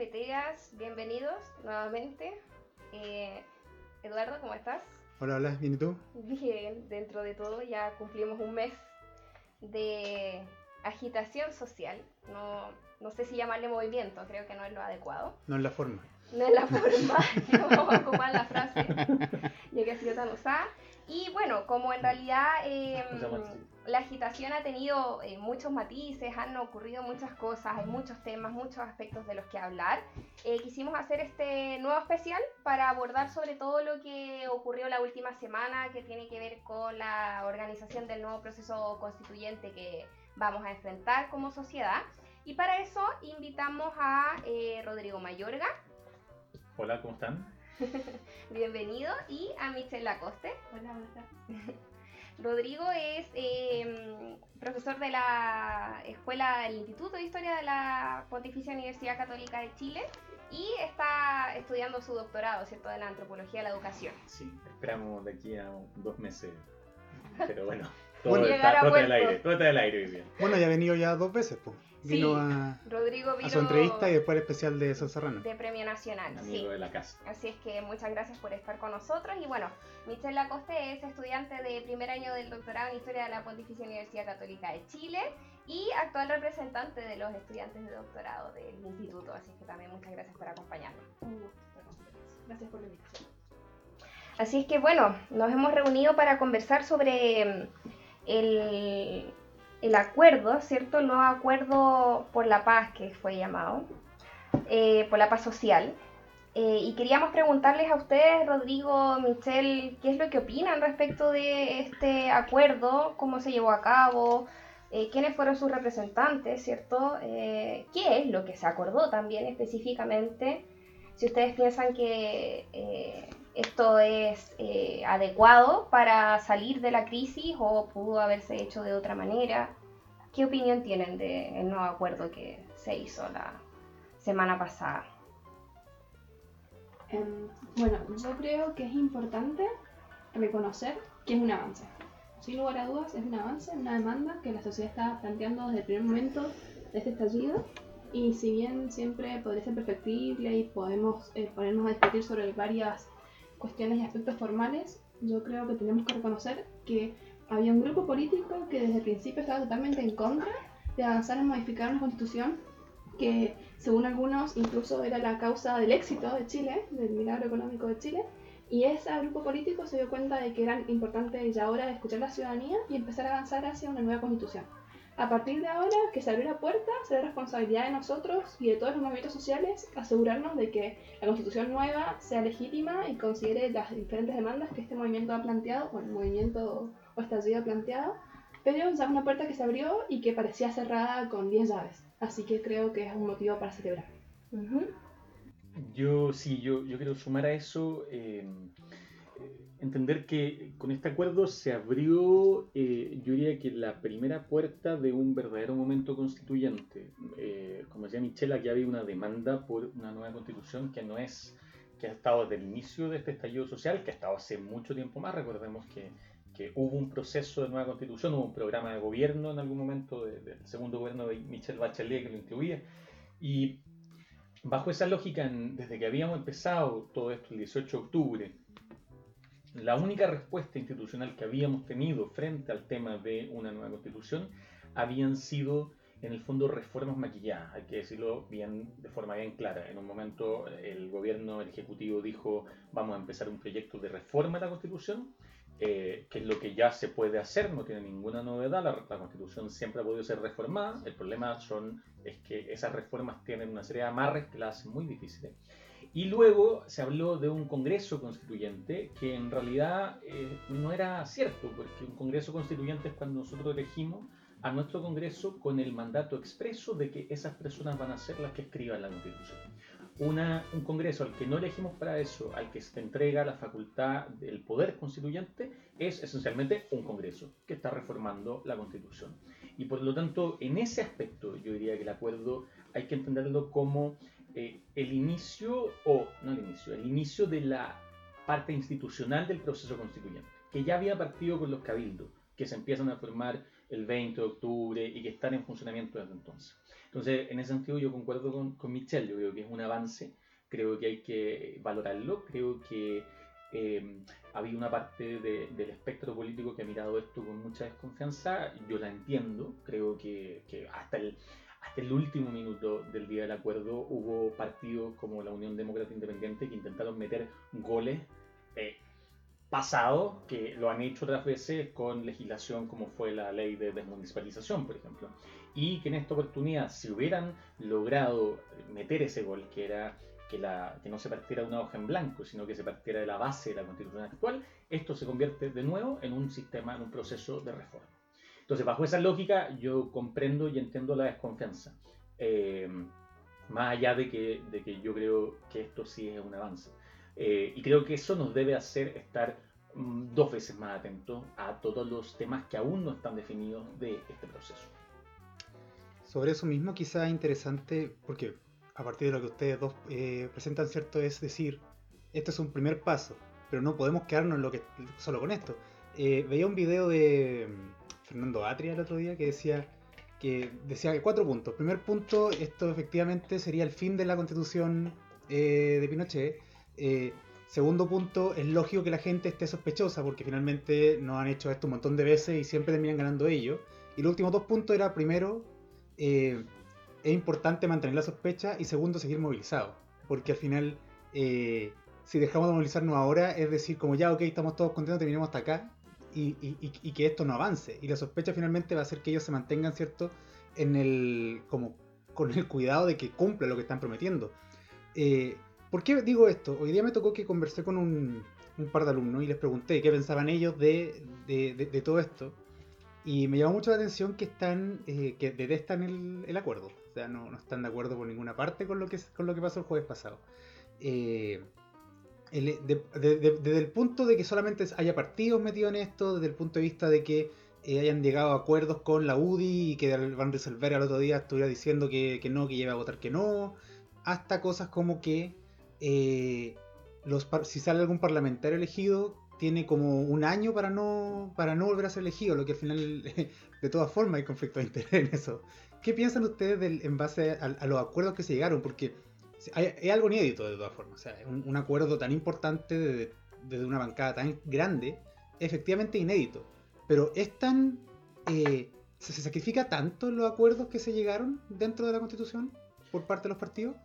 cafeteras, bienvenidos nuevamente. Eh, Eduardo, ¿cómo estás? Hola, hola, ¿bien y tú? Bien, dentro de todo ya cumplimos un mes de agitación social. No, no sé si llamarle movimiento, creo que no es lo adecuado. No es la forma. No es la forma, no vamos a ocupar la frase, ya que ha sido tan usada. Y bueno, como en realidad eh, la agitación ha tenido eh, muchos matices, han ocurrido muchas cosas, hay muchos temas, muchos aspectos de los que hablar, eh, quisimos hacer este nuevo especial para abordar sobre todo lo que ocurrió la última semana, que tiene que ver con la organización del nuevo proceso constituyente que vamos a enfrentar como sociedad. Y para eso invitamos a eh, Rodrigo Mayorga, Hola, ¿cómo están? bienvenido, y a Michelle Lacoste. Hola, Rodrigo es eh, profesor de la Escuela del Instituto de Historia de la Pontificia Universidad Católica de Chile y está estudiando su doctorado, ¿cierto?, de la antropología de la educación. Sí, esperamos de aquí a dos meses. Pero bueno, todo, está, todo está del aire, todo está del aire día. Bueno, ya ha venido ya dos veces, pues. Vino Sí, a, Rodrigo vino a su entrevista y después el especial de Sol Serrano. de Premio Nacional, sí. Amigo de la casa. Así es que muchas gracias por estar con nosotros. Y bueno, Michelle Lacoste es estudiante de primer año del doctorado en Historia de la Pontificia Universidad Católica de Chile y actual representante de los estudiantes de doctorado del instituto. Así que también muchas gracias por acompañarnos. Gracias por la invitación. Así es que bueno, nos hemos reunido para conversar sobre mm, el, el acuerdo, ¿cierto? Nuevo acuerdo por la paz que fue llamado, eh, por la paz social. Eh, y queríamos preguntarles a ustedes, Rodrigo, Michelle, qué es lo que opinan respecto de este acuerdo, cómo se llevó a cabo, eh, quiénes fueron sus representantes, ¿cierto? Eh, ¿Qué es lo que se acordó también específicamente? Si ustedes piensan que esto es eh, adecuado para salir de la crisis o pudo haberse hecho de otra manera. ¿Qué opinión tienen del nuevo acuerdo que se hizo la semana pasada? Em, bueno, yo creo que es importante reconocer que es un avance. Sin lugar a dudas, es un avance, una demanda que la sociedad está planteando desde el primer momento de este estallido. Y si bien siempre podría ser perfectible y podemos eh, ponernos a discutir sobre varias cuestiones y aspectos formales, yo creo que tenemos que reconocer que había un grupo político que desde el principio estaba totalmente en contra de avanzar en modificar una constitución que según algunos incluso era la causa del éxito de Chile, del milagro económico de Chile, y ese grupo político se dio cuenta de que era importante ya ahora escuchar a la ciudadanía y empezar a avanzar hacia una nueva constitución. A partir de ahora que se abrió la puerta, será responsabilidad de nosotros y de todos los movimientos sociales asegurarnos de que la constitución nueva sea legítima y considere las diferentes demandas que este movimiento ha planteado, o el movimiento o estallido ha planteado, pero ya es una puerta que se abrió y que parecía cerrada con 10 llaves. Así que creo que es un motivo para celebrar. Yo sí, yo, yo quiero sumar a eso, eh, entender que con este acuerdo se abrió, eh, yo diría que la primera puerta de un verdadero momento constituyente. Eh, como decía Michelle, aquí había una demanda por una nueva constitución que no es, que ha estado desde el inicio de este estallido social, que ha estado hace mucho tiempo más. Recordemos que, que hubo un proceso de nueva constitución, hubo un programa de gobierno en algún momento de- del segundo gobierno de Michelle Bachelet que lo incluía. Y bajo esa lógica, desde que habíamos empezado todo esto el 18 de octubre, la única respuesta institucional que habíamos tenido frente al tema de una nueva constitución habían sido, en el fondo, reformas maquilladas, hay que decirlo bien, de forma bien clara. En un momento el gobierno, el ejecutivo dijo, vamos a empezar un proyecto de reforma de la constitución, eh, que es lo que ya se puede hacer, no tiene ninguna novedad, la, constitución siempre ha podido ser reformada, el problema son, es que esas reformas tienen una serie de amarres que las hacen muy difíciles. Y luego se habló de un Congreso Constituyente que en realidad eh, no era cierto, porque un Congreso Constituyente es cuando nosotros elegimos a nuestro Congreso con el mandato expreso de que esas personas van a ser las que escriban la Constitución. Una, un Congreso al que no elegimos para eso, al que se entrega la facultad del poder constituyente, es esencialmente un Congreso que está reformando la Constitución. Y por lo tanto, en ese aspecto, yo diría que el acuerdo hay que entenderlo como eh, el inicio, o no el inicio, el inicio de la parte institucional del proceso constituyente, que ya había partido con los cabildos, que se empiezan a formar el 20 de octubre y que están en funcionamiento desde entonces. Entonces, en ese sentido yo concuerdo con, con Michelle, yo creo que es un avance, creo que hay que valorarlo, creo que eh, había una parte del espectro político que ha mirado esto con mucha desconfianza, yo la entiendo, creo que, que hasta el, hasta el último minuto del día del acuerdo hubo partidos como la Unión Demócrata Independiente que intentaron meter goles pasados que lo han hecho otras veces con legislación como fue la ley de desmunicipalización, por ejemplo. Y que en esta oportunidad, si hubieran logrado meter ese gol, que era que no se partiera de una hoja en blanco, sino que se partiera de la base de la constitución actual, esto se convierte de nuevo en un sistema, en un proceso de reforma. Entonces, bajo esa lógica, yo comprendo y entiendo la desconfianza. Eh, más allá de que, de que yo creo que esto sí es un avance. Eh, y creo que eso nos debe hacer estar mm, dos veces más atentos a todos los temas que aún no están definidos de este proceso. Sobre eso mismo, quizá interesante, porque a partir de lo que ustedes dos eh, presentan, ¿cierto? Es decir, este es un primer paso, pero no podemos quedarnos lo que, solo con esto. Veía un video de Fernando Atria el otro día que decía que decía cuatro puntos. Primer punto, esto efectivamente sería el fin de la constitución eh, de Pinochet. Eh, segundo punto, es lógico que la gente esté sospechosa porque finalmente nos han hecho esto un montón de veces y siempre terminan ganando ellos. Y los últimos dos puntos era, primero, eh, es importante mantener la sospecha y segundo, seguir movilizado. Porque al final, eh, si dejamos de movilizarnos ahora, es decir, como ya, ok, estamos todos contentos, terminamos hasta acá y, que esto no avance. Y la sospecha finalmente va a ser que ellos se mantengan, ¿cierto? En el, como, con el cuidado de que cumpla lo que están prometiendo. Eh, ¿Por qué digo esto? Hoy día me tocó que conversé con un, par de alumnos y les pregunté qué pensaban ellos de, todo esto. Y me llamó mucho la atención que están, eh, que detestan el, el acuerdo. O sea, no, no están de acuerdo por ninguna parte con lo que, con lo que pasó el jueves pasado. Eh, de- desde el punto de que solamente haya partidos metidos en esto, desde el punto de vista de que eh, hayan llegado a acuerdos con la UDI y que Van Resolver al otro día estuviera diciendo que, no, que lleva a votar que no, hasta cosas como que eh, los si sale algún parlamentario elegido tiene como un año para no para no volver a ser elegido, lo que al final de todas formas hay conflicto de interés en eso. ¿Qué piensan ustedes en base a, a los acuerdos que se llegaron? Porque es algo inédito de todas formas. O sea, un, un acuerdo tan importante desde, desde una bancada tan grande, efectivamente inédito. Pero es tan... eh, ¿se, se sacrifica tanto los acuerdos que se llegaron dentro de la Constitución por parte de los partidos?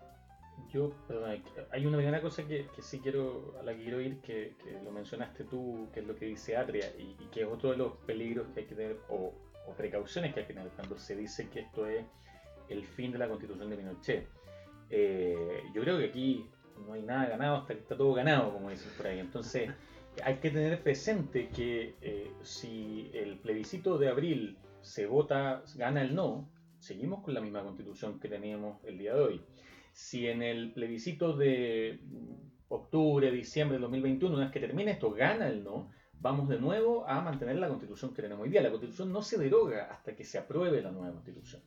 Yo, perdón, hay una primera cosa que, que sí quiero, a la que quiero ir, que, que lo mencionaste tú, que es lo que dice Atria, y, y que es otro de los peligros que hay que tener, o, o precauciones que hay que tener cuando se dice que esto es el fin de la constitución de Pinochet. Eh, yo creo que aquí no hay nada ganado hasta está todo ganado, como dicen por ahí. Entonces, hay que tener presente que eh, si el plebiscito de abril se vota, gana el no, seguimos con la misma constitución que teníamos el día de hoy. Si en el plebiscito de octubre, diciembre del 2021, una vez que termine esto, gana el no, vamos de nuevo a mantener la constitución que tenemos hoy día. La constitución no se deroga hasta que se apruebe la nueva constitución.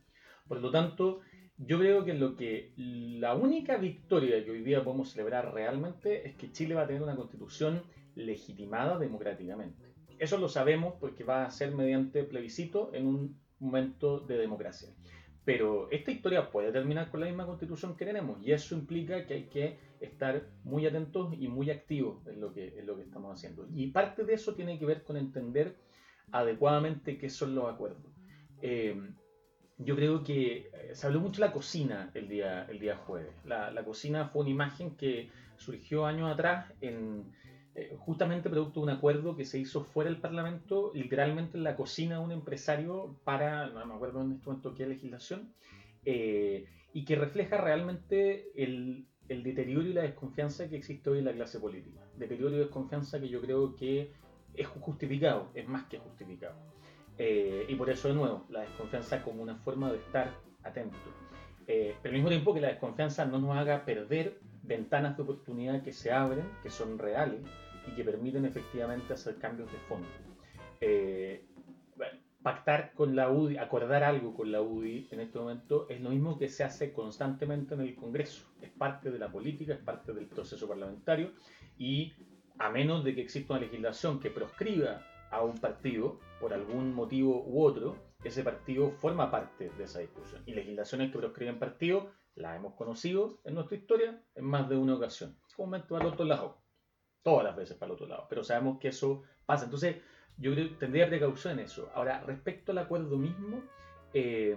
Por lo tanto, yo creo que lo que la única victoria que hoy día podemos celebrar realmente es que Chile va a tener una constitución legitimada democráticamente. Eso lo sabemos porque va a ser mediante plebiscito en un momento de democracia. Pero esta historia puede terminar con la misma constitución que tenemos y eso implica que hay que estar muy atentos y muy activos en lo que, estamos haciendo. Y parte de eso tiene que ver con entender adecuadamente qué son los acuerdos. Eh, yo creo que eh, se habló mucho de la cocina el día, el día jueves. La, la cocina fue una imagen que surgió años atrás en, eh, justamente producto de un acuerdo que se hizo fuera del Parlamento, literalmente en la cocina de un empresario para, no me acuerdo en este momento qué legislación, eh, y que refleja realmente el, el deterioro y la desconfianza que existe hoy en la clase política. Deterioro y desconfianza que yo creo que es justificado, es más que justificado. Eh, y por eso, de nuevo, la desconfianza como una forma de estar atento. Eh, pero al mismo tiempo que la desconfianza no nos haga perder ventanas de oportunidad que se abren, que son reales y que permiten efectivamente hacer cambios de fondo. Eh, pactar con la UDI, acordar algo con la UDI en este momento es lo mismo que se hace constantemente en el Congreso. Es parte de la política, es parte del proceso parlamentario y a menos de que exista una legislación que proscriba a un partido por algún motivo u otro, ese partido forma parte de esa discusión. Y legislaciones que proscriben partidos las hemos conocido en nuestra historia en más de una ocasión. Comúnmente para el otro lado. Todas las veces para el otro lado. Pero sabemos que eso pasa. Entonces, yo tendría precaución en eso. Ahora, respecto al acuerdo mismo, eh,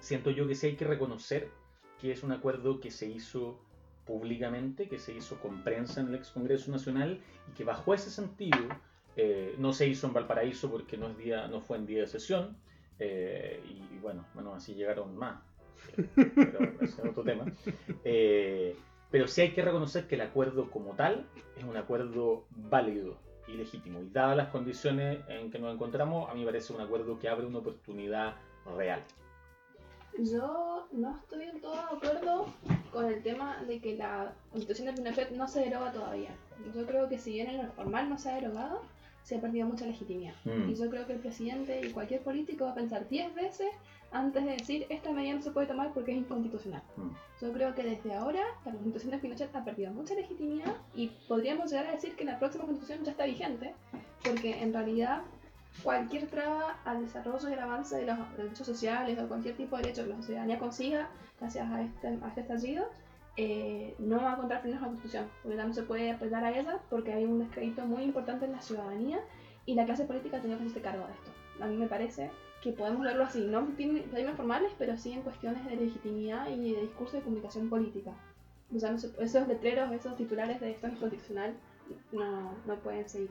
siento yo que sí hay que reconocer que es un acuerdo que se hizo públicamente, que se hizo con prensa en el ex Congreso Nacional y que bajo ese sentido eh, no se hizo en Valparaíso porque no, es día, no fue en día de sesión eh, y, bueno, bueno, así llegaron más, pero ese es otro tema. pero sí hay que reconocer que el acuerdo como tal es un acuerdo válido y legítimo. Y dadas las condiciones en que nos encontramos, a mí me parece un acuerdo que abre una oportunidad real. Yo no estoy en todo de acuerdo con el tema de que la constitución de Pinochet no se deroga todavía. Yo creo que si bien en lo formal no se ha derogado, se ha perdido mucha legitimidad. Mm. Y yo creo que el presidente y cualquier político va a pensar 10 veces antes de decir esta medida no se puede tomar porque es inconstitucional. Mm. Yo creo que desde ahora la constitución de Pinochet ha perdido mucha legitimidad y podríamos llegar a decir que la próxima constitución ya está vigente, porque en realidad cualquier traba al desarrollo y al avance de los derechos sociales o cualquier tipo de derecho que la ciudadanía consiga gracias a este, a este estallido, eh, no va a encontrar frenos a la constitución, porque no se puede apelar a ella porque hay un descrédito muy importante en la ciudadanía y la clase política tiene que hacerse cargo de esto. A mí me parece que podemos verlo así, no en términos formales, pero sí en cuestiones de legitimidad y de discurso de comunicación política. O sea, esos letreros, esos titulares de esto es inconstitucional no, no pueden seguir.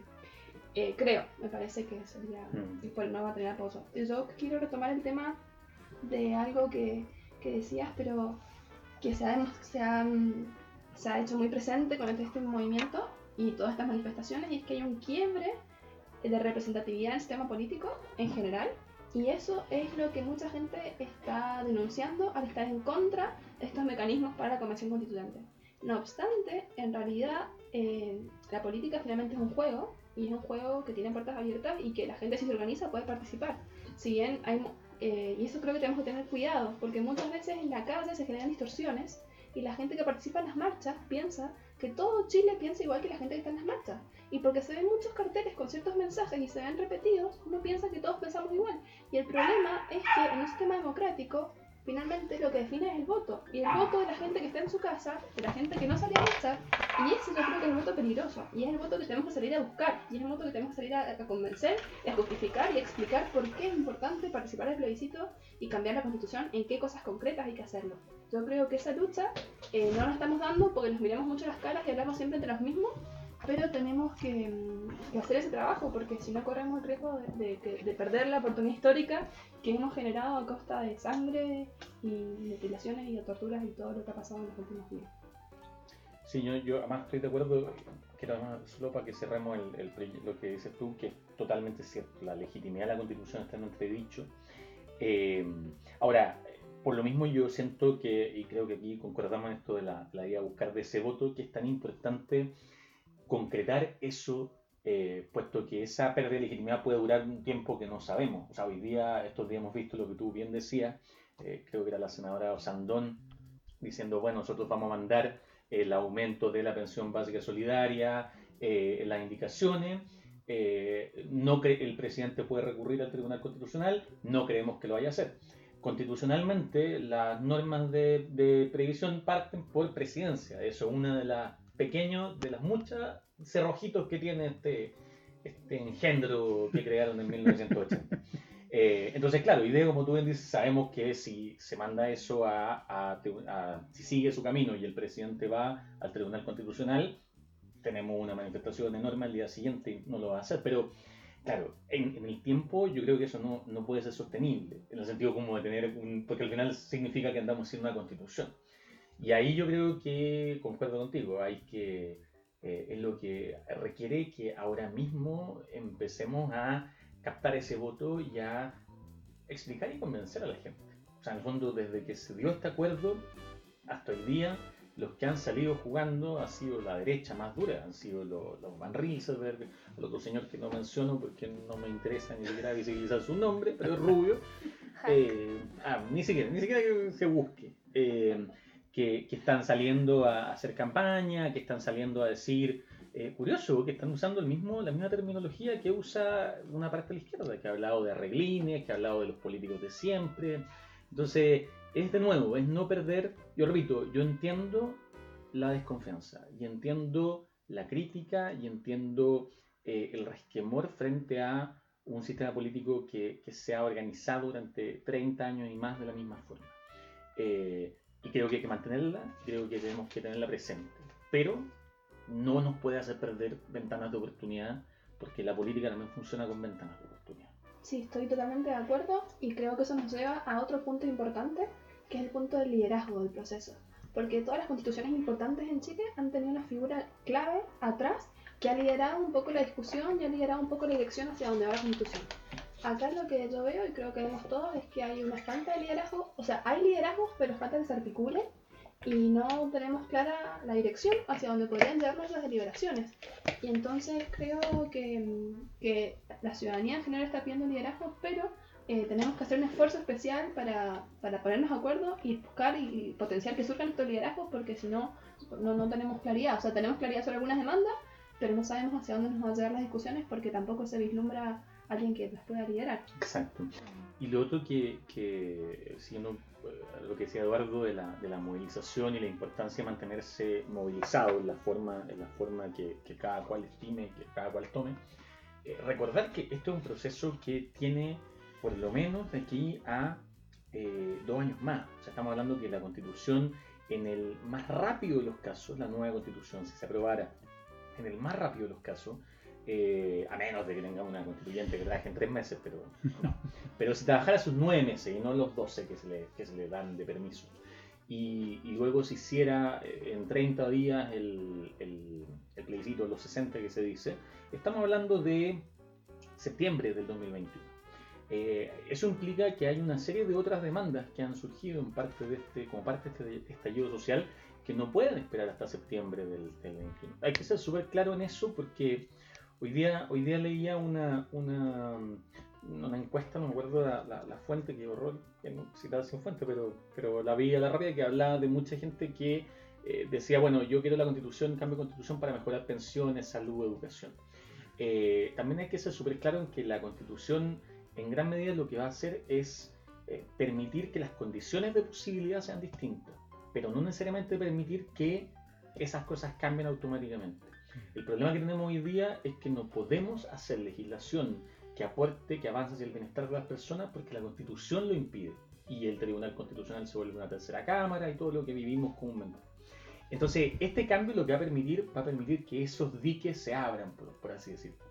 Eh, creo, me parece que sería Mm. pues no va a tener apoyo. Yo quiero retomar el tema de algo que, que decías, pero que se ha, se, ha, hecho muy presente con este, este movimiento y todas estas manifestaciones, y es que hay un quiebre de representatividad en el sistema político en general, y eso es lo que mucha gente está denunciando al estar en contra de estos mecanismos para la Convención Constituyente. No obstante, en realidad eh, la política finalmente es un juego y es un juego que tiene puertas abiertas y que la gente si se organiza puede participar. Si bien hay, eh, y eso creo que tenemos que tener cuidado, porque muchas veces en la calle se generan distorsiones y la gente que participa en las marchas piensa que todo Chile piensa igual que la gente que está en las marchas. Y porque se ven muchos carteles con ciertos mensajes y se ven repetidos, uno piensa que todos pensamos igual. Y el problema es que en un sistema democrático, finalmente lo que define es el voto. Y el voto de la gente que está en su casa, de la gente que no sale a marchar, y ese yo creo que es el voto peligroso. Y es el voto que tenemos que salir a buscar. Y es el voto que tenemos que salir a, a convencer, a justificar y a explicar por qué es importante participar del plebiscito y cambiar la constitución, en qué cosas concretas hay que hacerlo. Yo creo que esa lucha eh, no la estamos dando porque nos miramos mucho las caras y hablamos siempre entre los mismos, pero tenemos que, mm, que hacer ese trabajo porque si no corremos el riesgo de, de que- de perder la oportunidad histórica que hemos generado a costa de sangre y mutilaciones y de torturas y todo lo que ha pasado en los últimos días. Sí, yo, yo además estoy de acuerdo, además, solo para que cerremos el, el lo que dices tú, que es totalmente cierto, la legitimidad de la constitución está en entredicho. Eh, ahora, por lo mismo yo siento que, y creo que aquí concordamos en esto de la, la idea de buscar de ese voto, que es tan importante concretar eso, eh, puesto que esa pérdida de legitimidad puede durar un tiempo que no sabemos. O sea, hoy día, estos días hemos visto lo que tú bien decías, eh, creo que era la senadora Osandón, diciendo, bueno, nosotros vamos a mandar el aumento de la pensión básica solidaria, eh, las indicaciones. no el presidente puede recurrir al Tribunal Constitucional, no creemos que lo vaya a hacer. Constitucionalmente, las normas de previsión parten por presidencia. Eso es una de las pequeños, de las muchas cerrojitos que tiene este, este engendro que crearon en 1980. Eh, entonces, claro, y de como tú bien dices, sabemos que si se manda eso a, a- a- si sigue su camino y el presidente va al Tribunal Constitucional, tenemos una manifestación enorme al día siguiente no lo va a hacer. Pero, claro, en, en el tiempo yo creo que eso no, no puede ser sostenible, en el sentido como de tener un, porque al final significa que andamos sin una constitución. Y ahí yo creo que, concuerdo contigo, hay que, eh, es lo que requiere que ahora mismo empecemos a captar ese voto y a explicar y convencer a la gente. O sea, en el fondo, desde que se dio este acuerdo hasta hoy día, los que han salido jugando ha sido la derecha más dura, han sido los, los Van Rieselberg, el otro señor que no menciono porque no me interesa ni siquiera visibilizar su nombre, pero es rubio. Eh, ah, ni siquiera, ni siquiera que se busque. Eh, que, que, están saliendo a hacer campaña, que están saliendo a decir, eh, curioso, que están usando el mismo, la misma terminología que usa una parte de la izquierda, que ha hablado de arreglines, que ha hablado de los políticos de siempre. Entonces, es de nuevo, es no perder, yo repito, yo entiendo la desconfianza y entiendo la crítica y entiendo eh, el resquemor frente a un sistema político que, que, se ha organizado durante 30 años y más de la misma forma. Eh, creo que hay que mantenerla, creo que tenemos que tenerla presente. Pero no nos puede hacer perder ventanas de oportunidad, porque la política también funciona con ventanas de oportunidad. Sí, estoy totalmente de acuerdo y creo que eso nos lleva a otro punto importante, que es el punto del liderazgo del proceso. Porque todas las constituciones importantes en Chile han tenido una figura clave atrás que ha liderado un poco la discusión y ha liderado un poco la dirección hacia donde va la constitución. Acá lo que yo veo y creo que vemos todos es que hay una falta de liderazgo, o sea, hay liderazgos, pero falta que se articule y no tenemos clara la dirección hacia donde podrían llevarnos las deliberaciones. Y entonces creo que, que la ciudadanía en general está pidiendo liderazgo, pero eh, tenemos que hacer un esfuerzo especial para, para ponernos de acuerdo y buscar y, potenciar que surjan estos liderazgos, porque si no, no, no tenemos claridad. O sea, tenemos claridad sobre algunas demandas, pero no sabemos hacia dónde nos van a llevar las discusiones porque tampoco se vislumbra alguien que las pueda liderar. Exacto. Y lo otro que, que siguiendo lo que decía Eduardo de la, de la, movilización y la importancia de mantenerse movilizado en la forma, en la forma que, que cada cual estime, que cada cual tome, eh, recordar que esto es un proceso que tiene por lo menos de aquí a eh, dos años más. O sea, estamos hablando que la constitución, en el más rápido de los casos, la nueva constitución, si se aprobara en el más rápido de los casos, eh, a menos de que tenga una constituyente que trabaje en tres meses, pero no. Pero si trabajara sus nueve meses y no los doce que se le, que se le dan de permiso, y, y, luego se hiciera eh, en 30 días el, el, el plebiscito, los 60 que se dice, estamos hablando de septiembre del 2021. Eh, eso implica que hay una serie de otras demandas que han surgido en parte de este, como parte de este estallido social que no pueden esperar hasta septiembre del, del 21. Hay que ser súper claro en eso porque hoy día, hoy día leía una, una, una encuesta, no me acuerdo la fuente, que horror que no citaba sin fuente, pero, pero la vi a la rápida que hablaba de mucha gente que eh, decía, bueno, yo quiero la constitución, cambio de constitución para mejorar pensiones, salud, educación. Eh, también hay que ser súper claro en que la constitución en gran medida lo que va a hacer es eh, permitir que las condiciones de posibilidad sean distintas, pero no necesariamente permitir que esas cosas cambien automáticamente. El problema que tenemos hoy día es que no podemos hacer legislación que aporte, que avance hacia el bienestar de las personas porque la constitución lo impide y el Tribunal Constitucional se vuelve una tercera cámara y todo lo que vivimos comúnmente. Entonces, este cambio lo que va a permitir, va a permitir que esos diques se abran, por, por así decirlo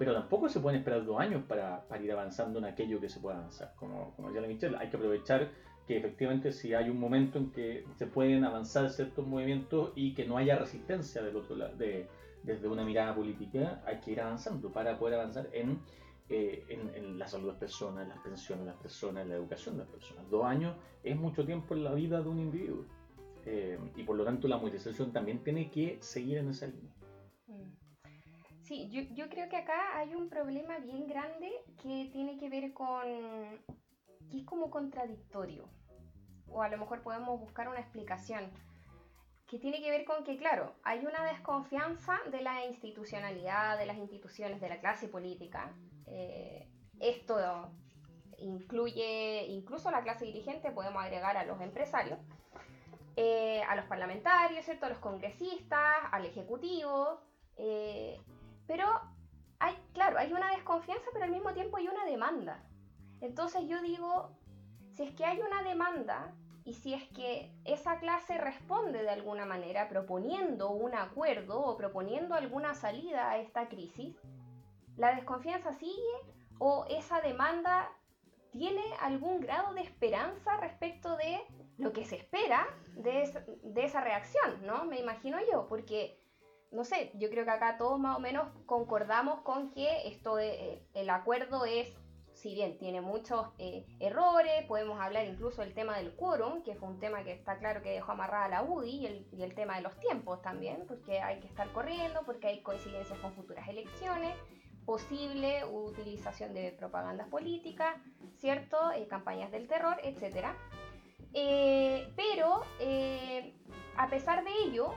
pero tampoco se pueden esperar dos años para, para, ir avanzando en aquello que se pueda avanzar. Como, como decía la Michelle, hay que aprovechar que efectivamente si hay un momento en que se pueden avanzar ciertos movimientos y que no haya resistencia del otro lado, de, desde una mirada política, hay que ir avanzando para poder avanzar en, eh, en, en, la salud de las personas, las pensiones de las personas, la educación de las personas. Dos años es mucho tiempo en la vida de un individuo. Eh, y por lo tanto la movilización también tiene que seguir en esa línea. Sí, yo, yo, creo que acá hay un problema bien grande que tiene que ver con que es como contradictorio. O a lo mejor podemos buscar una explicación. Que tiene que ver con que, claro, hay una desconfianza de la institucionalidad, de las instituciones, de la clase política. Eh, esto incluye incluso la clase dirigente, podemos agregar a los empresarios, eh, a los parlamentarios, ¿cierto? a los congresistas, al ejecutivo. Eh, pero hay, claro, hay una desconfianza, pero al mismo tiempo hay una demanda. Entonces yo digo, si es que hay una demanda y si es que esa clase responde de alguna manera proponiendo un acuerdo o proponiendo alguna salida a esta crisis, ¿la desconfianza sigue o esa demanda tiene algún grado de esperanza respecto de lo que se espera de, es, de esa reacción? ¿no? Me imagino yo, porque no sé, yo creo que acá todos más o menos concordamos con que esto de, el acuerdo es si bien tiene muchos eh, errores, podemos hablar incluso del tema del quórum, que fue un tema que está claro que dejó amarrada la UDI, y el, tema de los tiempos también, porque hay que estar corriendo, porque hay coincidencias con futuras elecciones, posible utilización de propagandas políticas, ¿cierto? Eh, campañas del terror, etc. Eh, pero, a pesar de ello,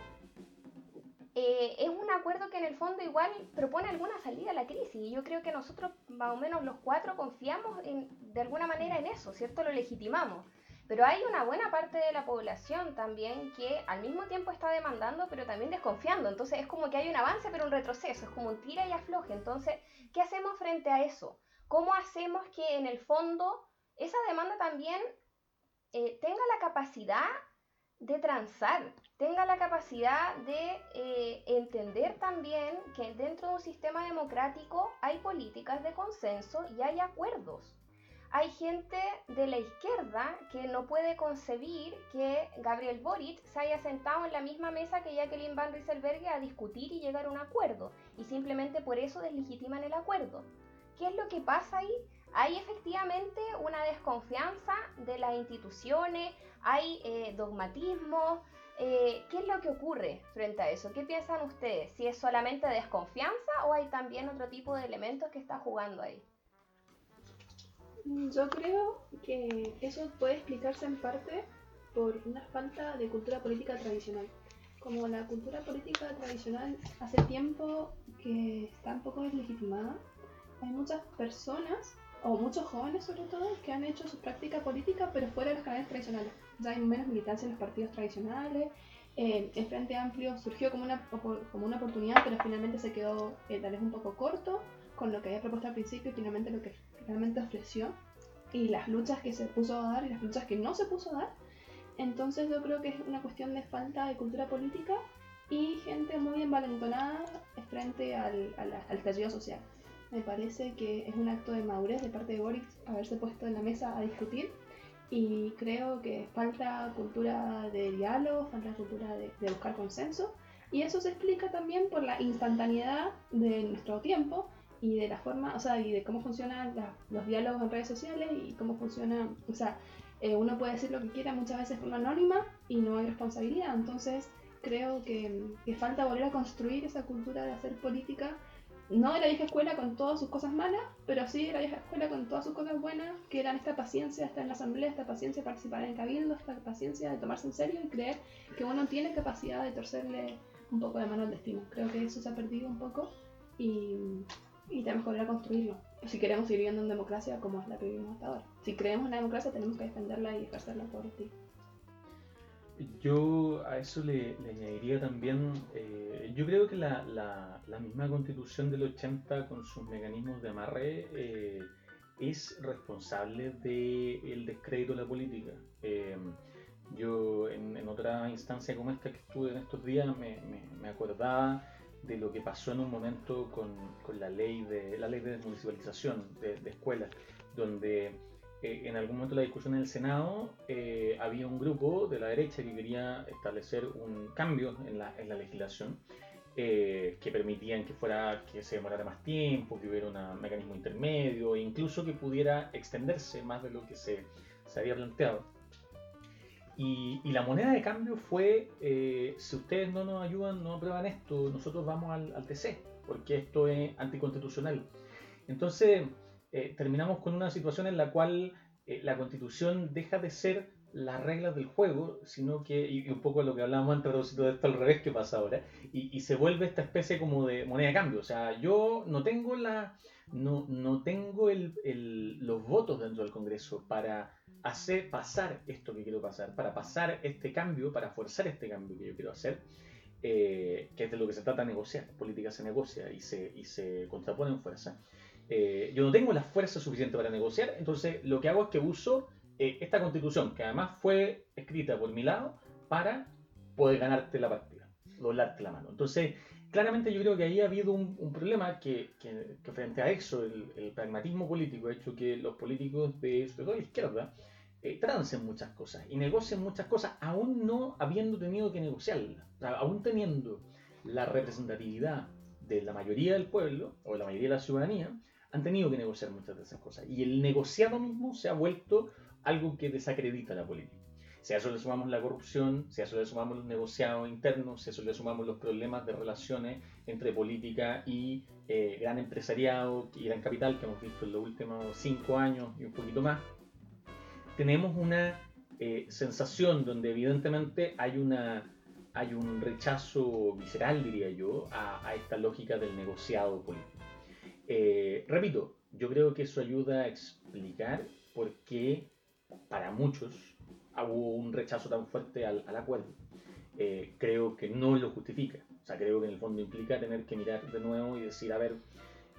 eh, es un acuerdo que en el fondo igual propone alguna salida a la crisis y yo creo que nosotros más o menos los cuatro confiamos de alguna manera en eso, ¿cierto? Lo legitimamos. Pero hay una buena parte de la población también que al mismo tiempo está demandando, pero también desconfiando. Entonces es como que hay un avance, pero un retroceso. Es como un tira y afloje. Entonces, ¿qué hacemos frente a eso? ¿Cómo hacemos que en el fondo esa demanda también eh, tenga la capacidad de transar, tenga la capacidad de eh, entender también que dentro de un sistema democrático hay políticas de consenso y hay acuerdos. Hay gente de la izquierda que no puede concebir que Gabriel Boric se haya sentado en la misma mesa que Jacqueline Van Rieselberghe a discutir y llegar a un acuerdo, y simplemente por eso deslegitiman el acuerdo. ¿Qué es lo que pasa ahí? Hay efectivamente una desconfianza de las instituciones, hay eh, dogmatismo. Eh, ¿Qué es lo que ocurre frente a eso? ¿Qué piensan ustedes? ¿Si es solamente desconfianza o hay también otro tipo de elementos que está jugando ahí? Mm, yo creo que eso puede explicarse en parte por una falta de cultura política tradicional. Como la cultura política tradicional hace tiempo que está un poco deslegitimada, hay muchas personas, o muchos jóvenes sobre todo, que han hecho su práctica política pero fuera de los canales tradicionales. Ya hay menos militancia en los partidos tradicionales. Eh, el Frente Amplio surgió como una, como una oportunidad, pero finalmente se quedó eh, tal vez un poco corto con lo que había propuesto al principio y finalmente lo que realmente ofreció. Y las luchas que se puso a dar y las luchas que no se puso a dar. Entonces yo creo que es una cuestión de falta de cultura política y gente muy envalentonada frente al, al, al estallido social. Me parece que es un acto de madurez de parte de Boric haberse puesto en la mesa a discutir y creo que falta cultura de diálogo, falta cultura de, buscar consenso. Y eso se explica también por la instantaneidad de nuestro tiempo y de la forma, o sea, y de cómo funcionan los diálogos en redes sociales y cómo funciona, o sea, eh, uno puede decir lo que quiera muchas veces de forma anónima y no hay responsabilidad, entonces creo que, que falta volver a construir esa cultura de hacer política no de la vieja escuela con todas sus cosas malas, pero sí de la vieja escuela con todas sus cosas buenas, que eran esta paciencia de estar en la asamblea, esta paciencia de participar en el cabildo, esta paciencia de tomarse en serio y creer que uno tiene capacidad de torcerle un poco de mano al destino. Creo que eso se ha perdido un poco y, y tenemos que volver a construirlo. Si queremos seguir viviendo en democracia como es la que vivimos hasta ahora. Si creemos en la democracia tenemos que defenderla y ejercerla por ti. Yo a eso le, añadiría también, eh, yo creo que la, misma constitución del 80 con sus mecanismos de amarre eh, es responsable del descrédito de la política. Eh, yo en, otra instancia como esta que estuve en estos días me, acordaba de lo que pasó en un momento con, la ley de la ley de desmunicipalización de, de escuelas, donde en algún momento de la discusión en el Senado eh, había un grupo de la derecha que quería establecer un cambio en la, en la legislación eh, que permitían que fuera que se demorara más tiempo, que hubiera un mecanismo intermedio, e incluso que pudiera extenderse más de lo que se, se había planteado. Y, y, la moneda de cambio fue, eh, si ustedes no nos ayudan, no aprueban esto, nosotros vamos al, al TC, porque esto es anticonstitucional. Entonces, eh, terminamos con una situación en la cual eh, la constitución deja de ser las reglas del juego, sino que, y, un poco lo que hablábamos antes de esto al revés que pasa ahora, y, se vuelve esta especie como de moneda de cambio. O sea, yo no tengo la no, no tengo el, el, los votos dentro del Congreso para hacer pasar esto que quiero pasar, para pasar este cambio, para forzar este cambio que yo quiero hacer, eh, que es de lo que se trata de negociar. Política se negocia y se, y se contrapone en fuerza. Eh, yo no tengo la fuerza suficiente para negociar, entonces lo que hago es que uso eh, esta constitución, que además fue escrita por mi lado, para poder ganarte la partida, doblarte la mano. Entonces, claramente yo creo que ahí ha habido un, problema que, frente a eso, el, pragmatismo político ha hecho que los políticos de, sobre todo la izquierda, eh, trancen muchas cosas y negocien muchas cosas, aún no habiendo tenido que negociarlas, aún teniendo la representatividad de la mayoría del pueblo o de la mayoría de la ciudadanía han tenido que negociar muchas de esas cosas. Y el negociado mismo se ha vuelto algo que desacredita la política. Si a eso le sumamos la corrupción, si a eso le sumamos los negociados internos, si a eso le sumamos los problemas de relaciones entre política y eh, gran empresariado y gran capital que hemos visto en los últimos cinco años y un poquito más, tenemos una eh, sensación donde evidentemente hay, una, hay un rechazo visceral, diría yo, a, esta lógica del negociado político. Eh, repito, yo creo que eso ayuda a explicar por qué para muchos hubo un rechazo tan fuerte al, acuerdo. Eh, creo que no lo justifica. O sea, creo que en el fondo implica tener que mirar de nuevo y decir, a ver,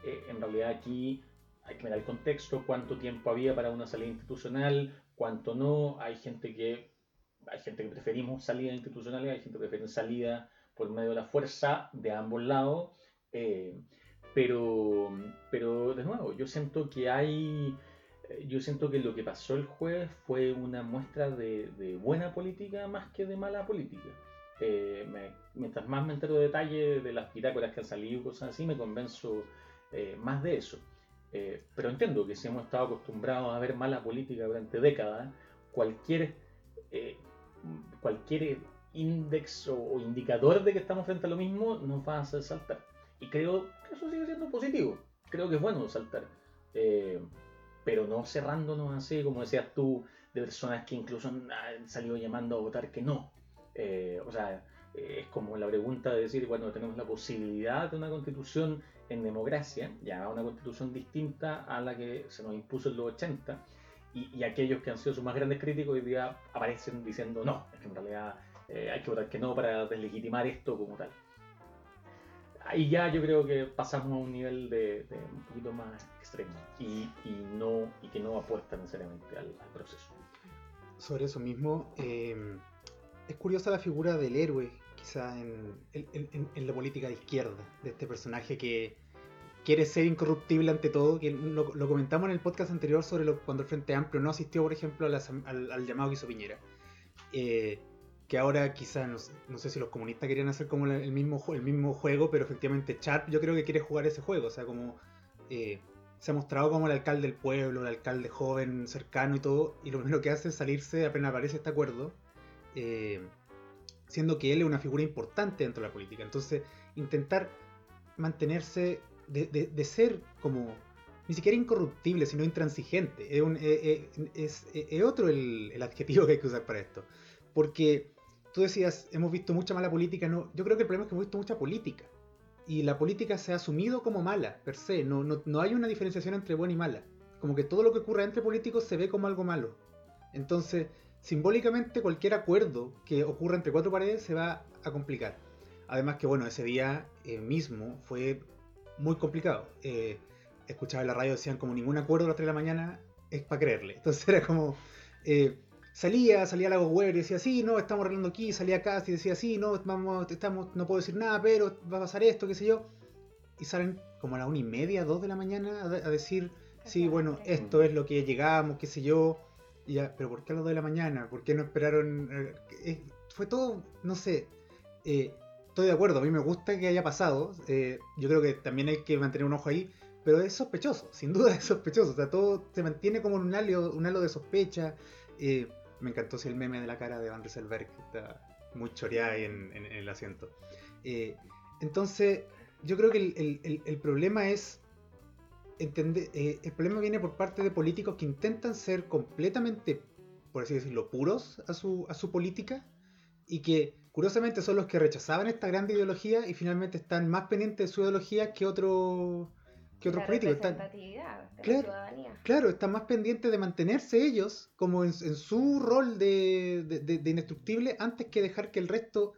eh, en realidad aquí hay que mirar el contexto, cuánto tiempo había para una salida institucional, cuánto no. Hay gente que hay gente que preferimos salidas institucionales, hay gente que prefiere salida por medio de la fuerza de ambos lados. Eh, pero, pero de nuevo, yo siento que hay eh, yo siento que lo que pasó el jueves fue una muestra de, buena política más que de mala política. Eh, mientras más me entero de detalles de las pitácoras que han salido y cosas así, me convenzo eh, más de eso. pero entiendo que si hemos estado acostumbrados a ver mala política durante décadas, cualquier, cualquier índice o, indicador de que estamos frente a lo mismo nos va a hacer saltar. Y creo que eso sigue siendo positivo. Creo que es bueno saltar pero no cerrándonos así, como decías tú, de personas que incluso han, salido llamando a votar que no. Eh, o sea, eh, es como la pregunta de decir, bueno, tenemos la posibilidad de una constitución en democracia, ya una constitución distinta a la que se nos impuso en los 80, y, aquellos que han sido sus más grandes críticos hoy día aparecen diciendo, no, es que en realidad eh, hay que votar que no para deslegitimar esto como tal ahí ya yo creo que pasamos a un nivel de, un poquito más extremo y, no, y que no apuesta necesariamente al, proceso. Sobre eso mismo, em, es curiosa la figura del héroe, quizá en, la política de izquierda, de este personaje que quiere ser incorruptible ante todo, que lo, comentamos en el podcast anterior sobre cuando el Frente Amplio no asistió, por ejemplo, al, al, llamado que hizo Piñera. Eh, que ahora quizás, no, sé si los comunistas querían hacer como el mismo, el mismo juego, pero efectivamente Char yo creo que quiere jugar ese juego, o sea, como eh, se ha mostrado como el alcalde del pueblo, el alcalde joven, cercano y todo, y lo primero que hace es salirse apenas aparece este acuerdo, eh, siendo que él es una figura importante dentro de la política, entonces intentar mantenerse, de, ser como ni siquiera incorruptible, sino intransigente. Es, eh, es, otro el, adjetivo que hay que usar para esto. Porque tú decías, hemos visto mucha mala política. No, yo creo que el problema es que hemos visto mucha política. Y la política se ha asumido como mala, per se. No, no, hay una diferenciación entre buena y mala. Como que todo lo que ocurre entre políticos se ve como algo malo. Entonces, simbólicamente, cualquier acuerdo que ocurra entre cuatro paredes se va a complicar. Además que, bueno, ese día eh, mismo fue muy complicado. Eh, escuchaba en la radio, decían como ningún acuerdo a las 3 de la mañana es para creerle. Entonces era como... Eh, salía, salía la web y decía, sí, no, estamos arreglando aquí, salía acá y decía, sí, no, vamos, estamos, no puedo decir nada, pero va a pasar esto, qué sé yo. Y salen como a la una y media, dos de la mañana a, decir, sí, bueno, esto es lo que llegamos, qué sé yo. Y ya, pero ¿por qué a las dos de la mañana? ¿Por qué no esperaron? Eh, eh, fue todo, no sé, eh, estoy de acuerdo, a mí me gusta que haya pasado, yo creo que también hay que mantener un ojo ahí, pero es sospechoso, sin duda es sospechoso, o sea, todo se mantiene como un halo, un halo de sospecha. Me encantó si el meme de la cara de Van Rieselberg, que está muy choreada ahí en, el asiento. Eh, entonces, yo creo que el, problema es entender, eh, el problema viene por parte de políticos que intentan ser completamente, por así decirlo, puros a su, a su política y que curiosamente son los que rechazaban esta gran ideología y finalmente están más pendientes de su ideología que otros que otros políticos. Están, claro, claro, están más pendientes de mantenerse ellos como en, su rol de, de, indestructible antes que dejar que el resto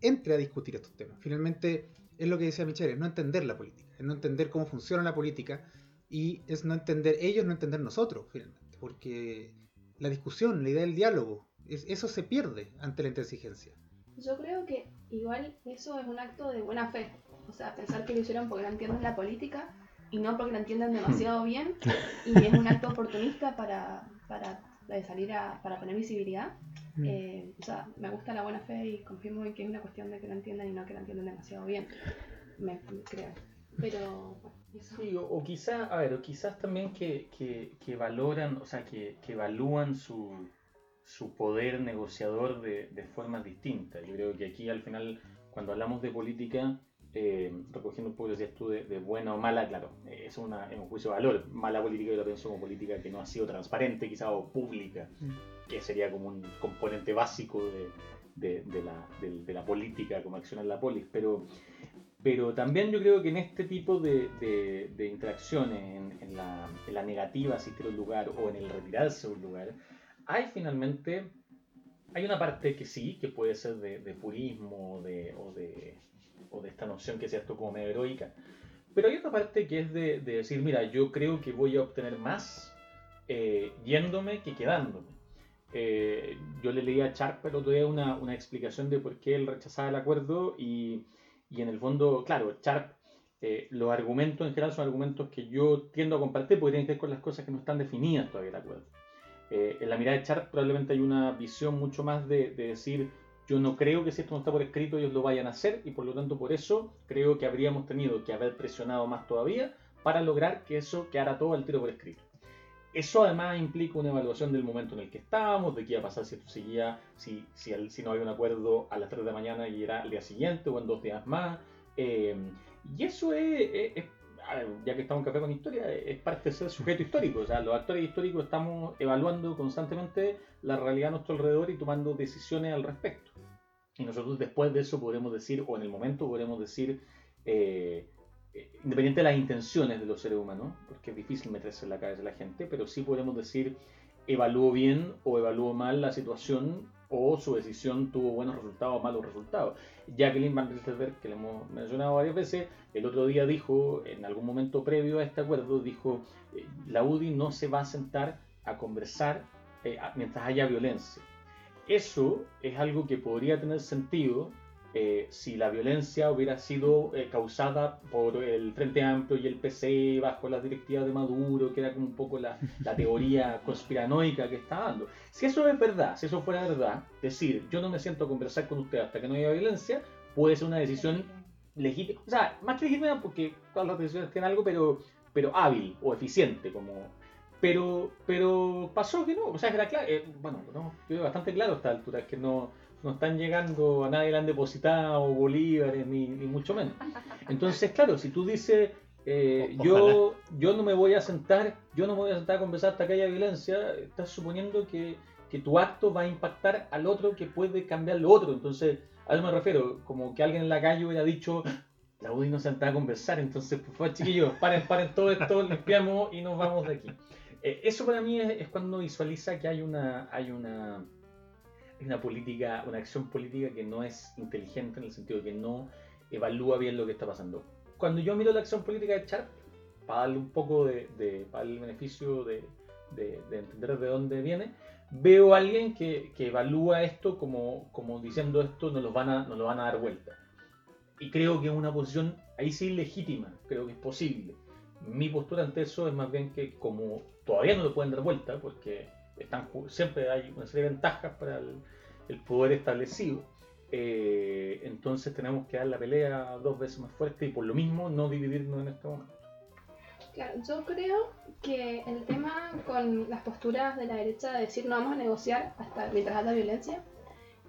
entre a discutir estos temas. Finalmente, es lo que decía Michelle, es no entender la política, es no entender cómo funciona la política y es no entender ellos, no entender nosotros, finalmente. Porque la discusión, la idea del diálogo, eso se pierde ante la intransigencia. Yo creo que igual eso es un acto de buena fe. O sea, pensar que lo hicieron porque no entienden la política y no porque lo entiendan demasiado bien y es un acto oportunista para, para salir a, para poner visibilidad. Mm. Eh, o sea, me gusta la buena fe y confirmo en que es una cuestión de que lo entiendan y no que lo entiendan demasiado bien. Me, me creo. Pero, bueno, eso. Sí, o, o quizás, a ver, o quizás también que, que, que valoran, o sea, que, que evalúan su, su poder negociador de, de formas distintas. Yo creo que aquí al final, cuando hablamos de política, eh, recogiendo un poco decías tú de, de buena o mala, claro, eh, es una, es un juicio de valor. Mala política yo la pienso como política que no ha sido transparente, quizás, o pública, que sería como un componente básico de, de, de la, de, de la política, como acciona la polis. Pero, pero también yo creo que en este tipo de, interacciones, en, en la, en la negativa a asistir a un lugar o en el retirarse de un lugar, hay finalmente, hay una parte que sí, que puede ser de, de purismo o de, o, de, o de esta noción que sea esto como medio heroica, pero hay otra parte que es de, de decir, mira, yo creo que voy a obtener más eh, yéndome que quedándome. Eh, yo le leí a Sharp el otro día una, una explicación de por qué él rechazaba el acuerdo y, y en el fondo, claro, Sharp, eh, los argumentos en general son argumentos que yo tiendo a compartir porque tienen que ver con las cosas que no están definidas todavía el acuerdo. Eh, en la mirada de Sharp probablemente hay una visión mucho más de, de decir, yo no creo que si esto no está por escrito ellos lo vayan a hacer y por lo tanto por eso creo que habríamos tenido que haber presionado más todavía para lograr que eso quedara todo al tiro por escrito. Eso además implica una evaluación del momento en el que estábamos, de qué iba a pasar si esto seguía, si, si, el- no había un acuerdo a las 3 de la mañana y era al día siguiente o en dos días más. Eh, y eso ya que estamos en Café con Historia, es parte de ser sujeto histórico. O sea, los actores históricos estamos evaluando constantemente la realidad a nuestro alrededor y tomando decisiones al respecto. Y nosotros después de eso podremos decir, o en el momento podremos decir, eh, eh, independiente de las intenciones de los seres humanos, porque es difícil meterse en la cabeza de la gente, pero sí podemos decir, evaluó bien o evaluó mal la situación, o su decisión tuvo buenos resultados o malos resultados. Jacqueline Van Rieselberg, que le hemos mencionado varias veces, el otro día dijo, en algún momento previo a este acuerdo, dijo, eh, la UDI no se va a sentar a conversar eh, mientras haya violencia. Eso es algo que podría tener sentido eh, si la violencia hubiera sido eh, causada por el Frente Amplio y el PC bajo las directivas de Maduro, que era como un poco la, la teoría conspiranoica que está dando. Si eso es verdad, si eso fuera verdad, decir yo no me siento a conversar con usted hasta que no haya violencia, puede ser una decisión legítima, o sea, más que legítima porque todas las decisiones tienen algo, pero, pero hábil o eficiente, como... Pero, pero pasó que no, o sea, era claro, eh, bueno, no, yo bastante claro a esta altura, es que no, no están llegando, a nadie le han depositado bolívares, ni, ni mucho menos. Entonces, claro, si tú dices, eh, yo, yo no me voy a sentar, yo no me voy a sentar a conversar hasta que haya violencia, estás suponiendo que, que tu acto va a impactar al otro que puede cambiar lo otro. Entonces, a eso me refiero, como que alguien en la calle hubiera dicho, la UDI no se sentaba a conversar, entonces, por favor, chiquillos, paren, paren todo esto, limpiamos y nos vamos de aquí. Eh, eso para mí es, es cuando visualiza que hay una, hay una, una política, una acción política que no es inteligente en el sentido de que no evalúa bien lo que está pasando. Cuando yo miro la acción política de Sharp, para darle un poco de, de- para darle el beneficio de, de- de entender de dónde viene, veo a alguien que, que evalúa esto como, como diciendo esto no lo van a, lo van a dar vuelta. Y creo que es una posición ahí sí legítima, creo que es posible. Mi postura ante eso es más bien que como todavía no lo pueden dar vuelta, porque están, siempre hay una serie de ventajas para el, el poder establecido, eh, entonces tenemos que dar la pelea dos veces más fuerte y por lo mismo no dividirnos en este momento. Claro, yo creo que el tema con las posturas de la derecha de decir no vamos a negociar hasta mientras haya violencia,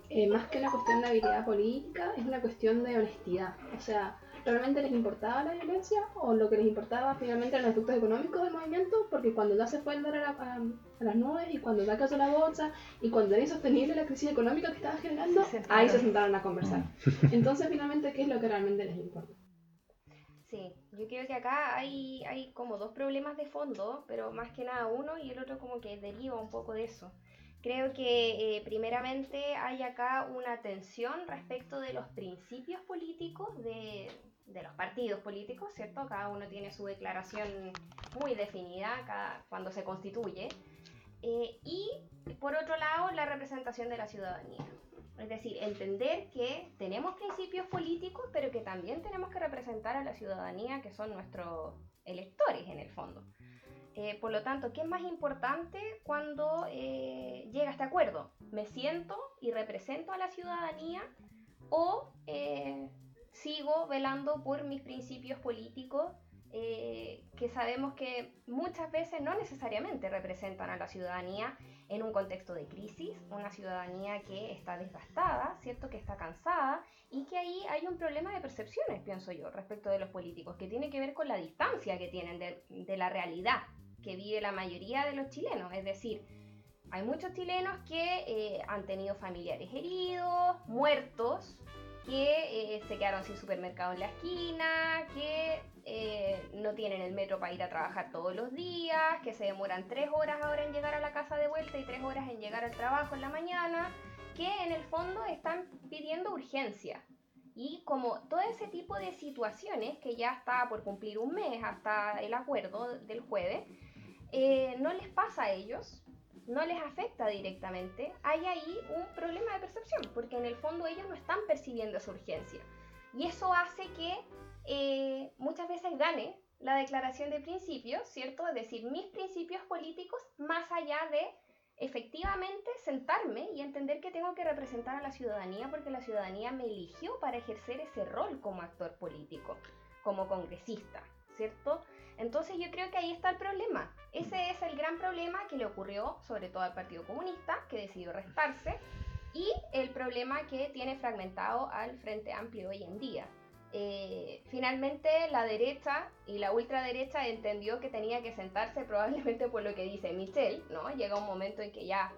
eh, más que una cuestión de habilidad política, es una cuestión de honestidad. O sea, ¿realmente les importaba la violencia o lo que les importaba finalmente eran los efectos económicos del movimiento? Porque cuando ya se fue el dólar a, a- a las nubes y cuando ya cayó la bolsa y cuando era insostenible la crisis económica que estaba generando, Se ahí se sentaron. sentaron a conversar. Entonces, finalmente, ¿qué es lo que realmente les importa? Sí, yo creo que acá hay, hay como dos problemas de fondo, pero más que nada uno y el otro como que deriva un poco de eso. Creo que eh, primeramente hay acá una tensión respecto de los principios políticos de, de los partidos políticos, ¿cierto? Cada uno tiene su declaración muy definida cada, cuando se constituye. Eh, y por otro lado, la representación de la ciudadanía. Es decir, entender que tenemos principios políticos, pero que también tenemos que representar a la ciudadanía, que son nuestros electores en el fondo. Eh, por lo tanto, ¿qué es más importante cuando eh, llega este acuerdo? ¿Me siento y represento a la ciudadanía o eh, sigo velando por mis principios políticos eh, que sabemos que muchas veces no necesariamente representan a la ciudadanía en un contexto de crisis, una ciudadanía que está desgastada, ¿cierto? Que está cansada y que ahí hay un problema de percepciones, pienso yo, respecto de los políticos, que tiene que ver con la distancia que tienen de, de la realidad que vive la mayoría de los chilenos. Es decir, hay muchos chilenos que eh, han tenido familiares heridos, muertos, que eh, se quedaron sin supermercado en la esquina, que eh, no tienen el metro para ir a trabajar todos los días, que se demoran tres horas ahora en llegar a la casa de vuelta y tres horas en llegar al trabajo en la mañana, que en el fondo están pidiendo urgencia. Y como todo ese tipo de situaciones, que ya está por cumplir un mes hasta el acuerdo del jueves, eh, no les pasa a ellos, no les afecta directamente, hay ahí un problema de percepción, porque en el fondo ellos no están percibiendo esa urgencia. Y eso hace que eh, muchas veces gane la declaración de principios, ¿cierto? Es decir, mis principios políticos más allá de efectivamente sentarme y entender que tengo que representar a la ciudadanía porque la ciudadanía me eligió para ejercer ese rol como actor político, como congresista, ¿cierto? Entonces yo creo que ahí está el problema. Ese es el gran problema que le ocurrió sobre todo al Partido Comunista, que decidió restarse, y el problema que tiene fragmentado al Frente Amplio hoy en día. Eh, finalmente la derecha y la ultraderecha entendió que tenía que sentarse probablemente por lo que dice Michelle, ¿no? Llega un momento en que ya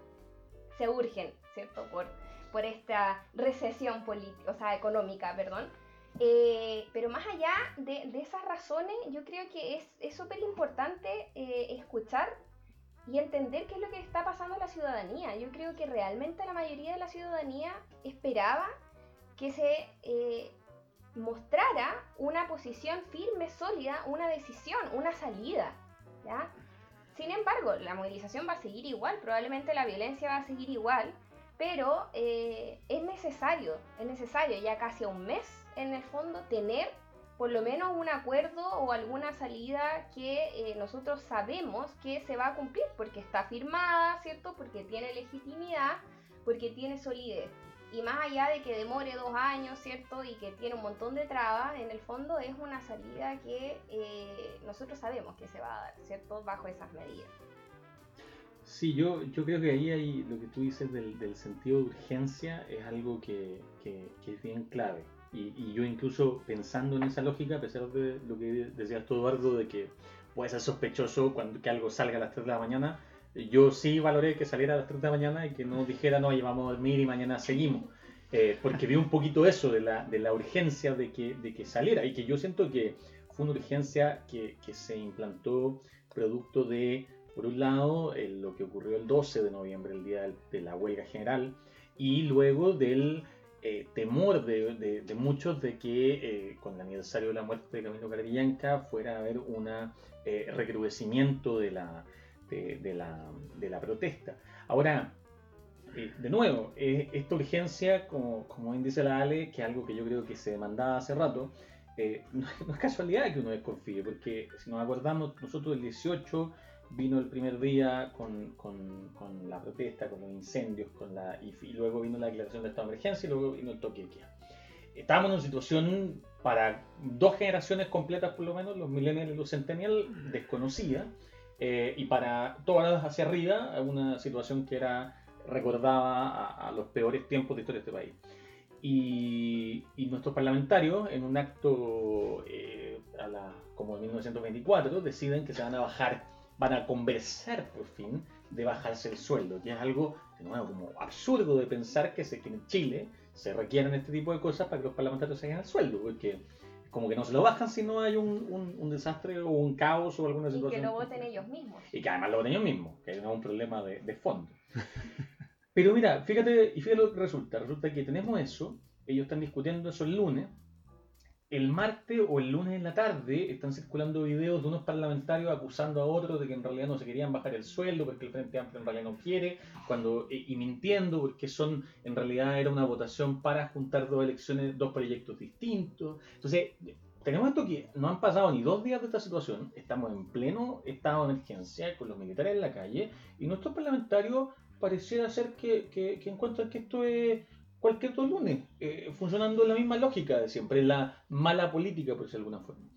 se urgen, ¿cierto? Por, por esta recesión política, o sea, económica, perdón. Eh, pero más allá de, de, esas razones, yo creo que es súper importante eh, escuchar y entender qué es lo que está pasando a la ciudadanía. Yo creo que realmente la mayoría de la ciudadanía esperaba que se eh, mostrara una posición firme, sólida, una decisión, una salida. ¿ya? Sin embargo, la movilización va a seguir igual, probablemente la violencia va a seguir igual, pero eh, es necesario, es necesario ya casi a un mes en el fondo tener por lo menos un acuerdo o alguna salida que eh, nosotros sabemos que se va a cumplir porque está firmada, ¿cierto? Porque tiene legitimidad, porque tiene solidez. Y más allá de que demore dos años, ¿cierto? Y que tiene un montón de trabas, en el fondo es una salida que eh, nosotros sabemos que se va a dar, ¿cierto? Bajo esas medidas. Sí, yo, yo creo que ahí hay lo que tú dices del, del sentido de urgencia es algo que, que, que es bien clave. Y, y, yo incluso pensando en esa lógica, a pesar de lo que decías tú, Eduardo, de que puede ser sospechoso cuando que algo salga a las 3 de la mañana, yo sí valoré que saliera a las 3 de la mañana y que no dijera, no, llevamos a dormir y mañana seguimos. Eh, porque vi un poquito eso de la, de la urgencia de que, de que saliera y que yo siento que fue una urgencia que, que se implantó producto de, por un lado, lo que ocurrió el 12 de noviembre, el día de la huelga general, y luego del eh, temor de, muchos de que eh, con el aniversario de la muerte de Camilo Caravillanca fuera a haber un eh, recrudecimiento de la protesta. Ahora, eh, de nuevo, esta urgencia, como, como bien dice la Ale, que es algo que yo creo que se demandaba hace rato, no, no, es casualidad que uno desconfíe, porque si nos acordamos, nosotros el 18 vino el primer día con, con, con, la protesta, con los incendios, con la, y, y, luego vino la declaración de estado de emergencia y luego vino el toque de queda. Estábamos en una situación para dos generaciones completas por lo menos, los millennials y los centennials, desconocida, eh, y para todas hacia arriba, una situación que era recordaba a, a, los peores tiempos de historia de este país. Y, y nuestros parlamentarios, en un acto eh, a la, como en 1924, deciden que se van a bajar van a conversar por fin de bajarse el sueldo, que es algo, de nuevo, como absurdo de pensar que, se, que en Chile se requieren este tipo de cosas para que los parlamentarios se hagan el sueldo, porque como que no se lo bajan si no hay un, un, un desastre o un caos o alguna situación. Y que lo voten ellos mismos. Y que además lo voten ellos mismos, que no es un problema de, de fondo. Pero mira, fíjate, y fíjate lo que resulta. Resulta que tenemos eso, ellos están discutiendo eso el lunes, el martes o el lunes en la tarde están circulando videos de unos parlamentarios acusando a otros de que en realidad no se querían bajar el sueldo porque el Frente Amplio en realidad no quiere, cuando, y, mintiendo porque son, en realidad era una votación para juntar dos elecciones, dos proyectos distintos. Entonces, tenemos esto que no han pasado ni dos días de esta situación, estamos en pleno estado de emergencia con los militares en la calle y nuestros parlamentarios pareciera ser que, que encuentran que esto es cualquier otro lunes, eh, funcionando la misma lógica de siempre, la mala política, por decirlo de alguna forma.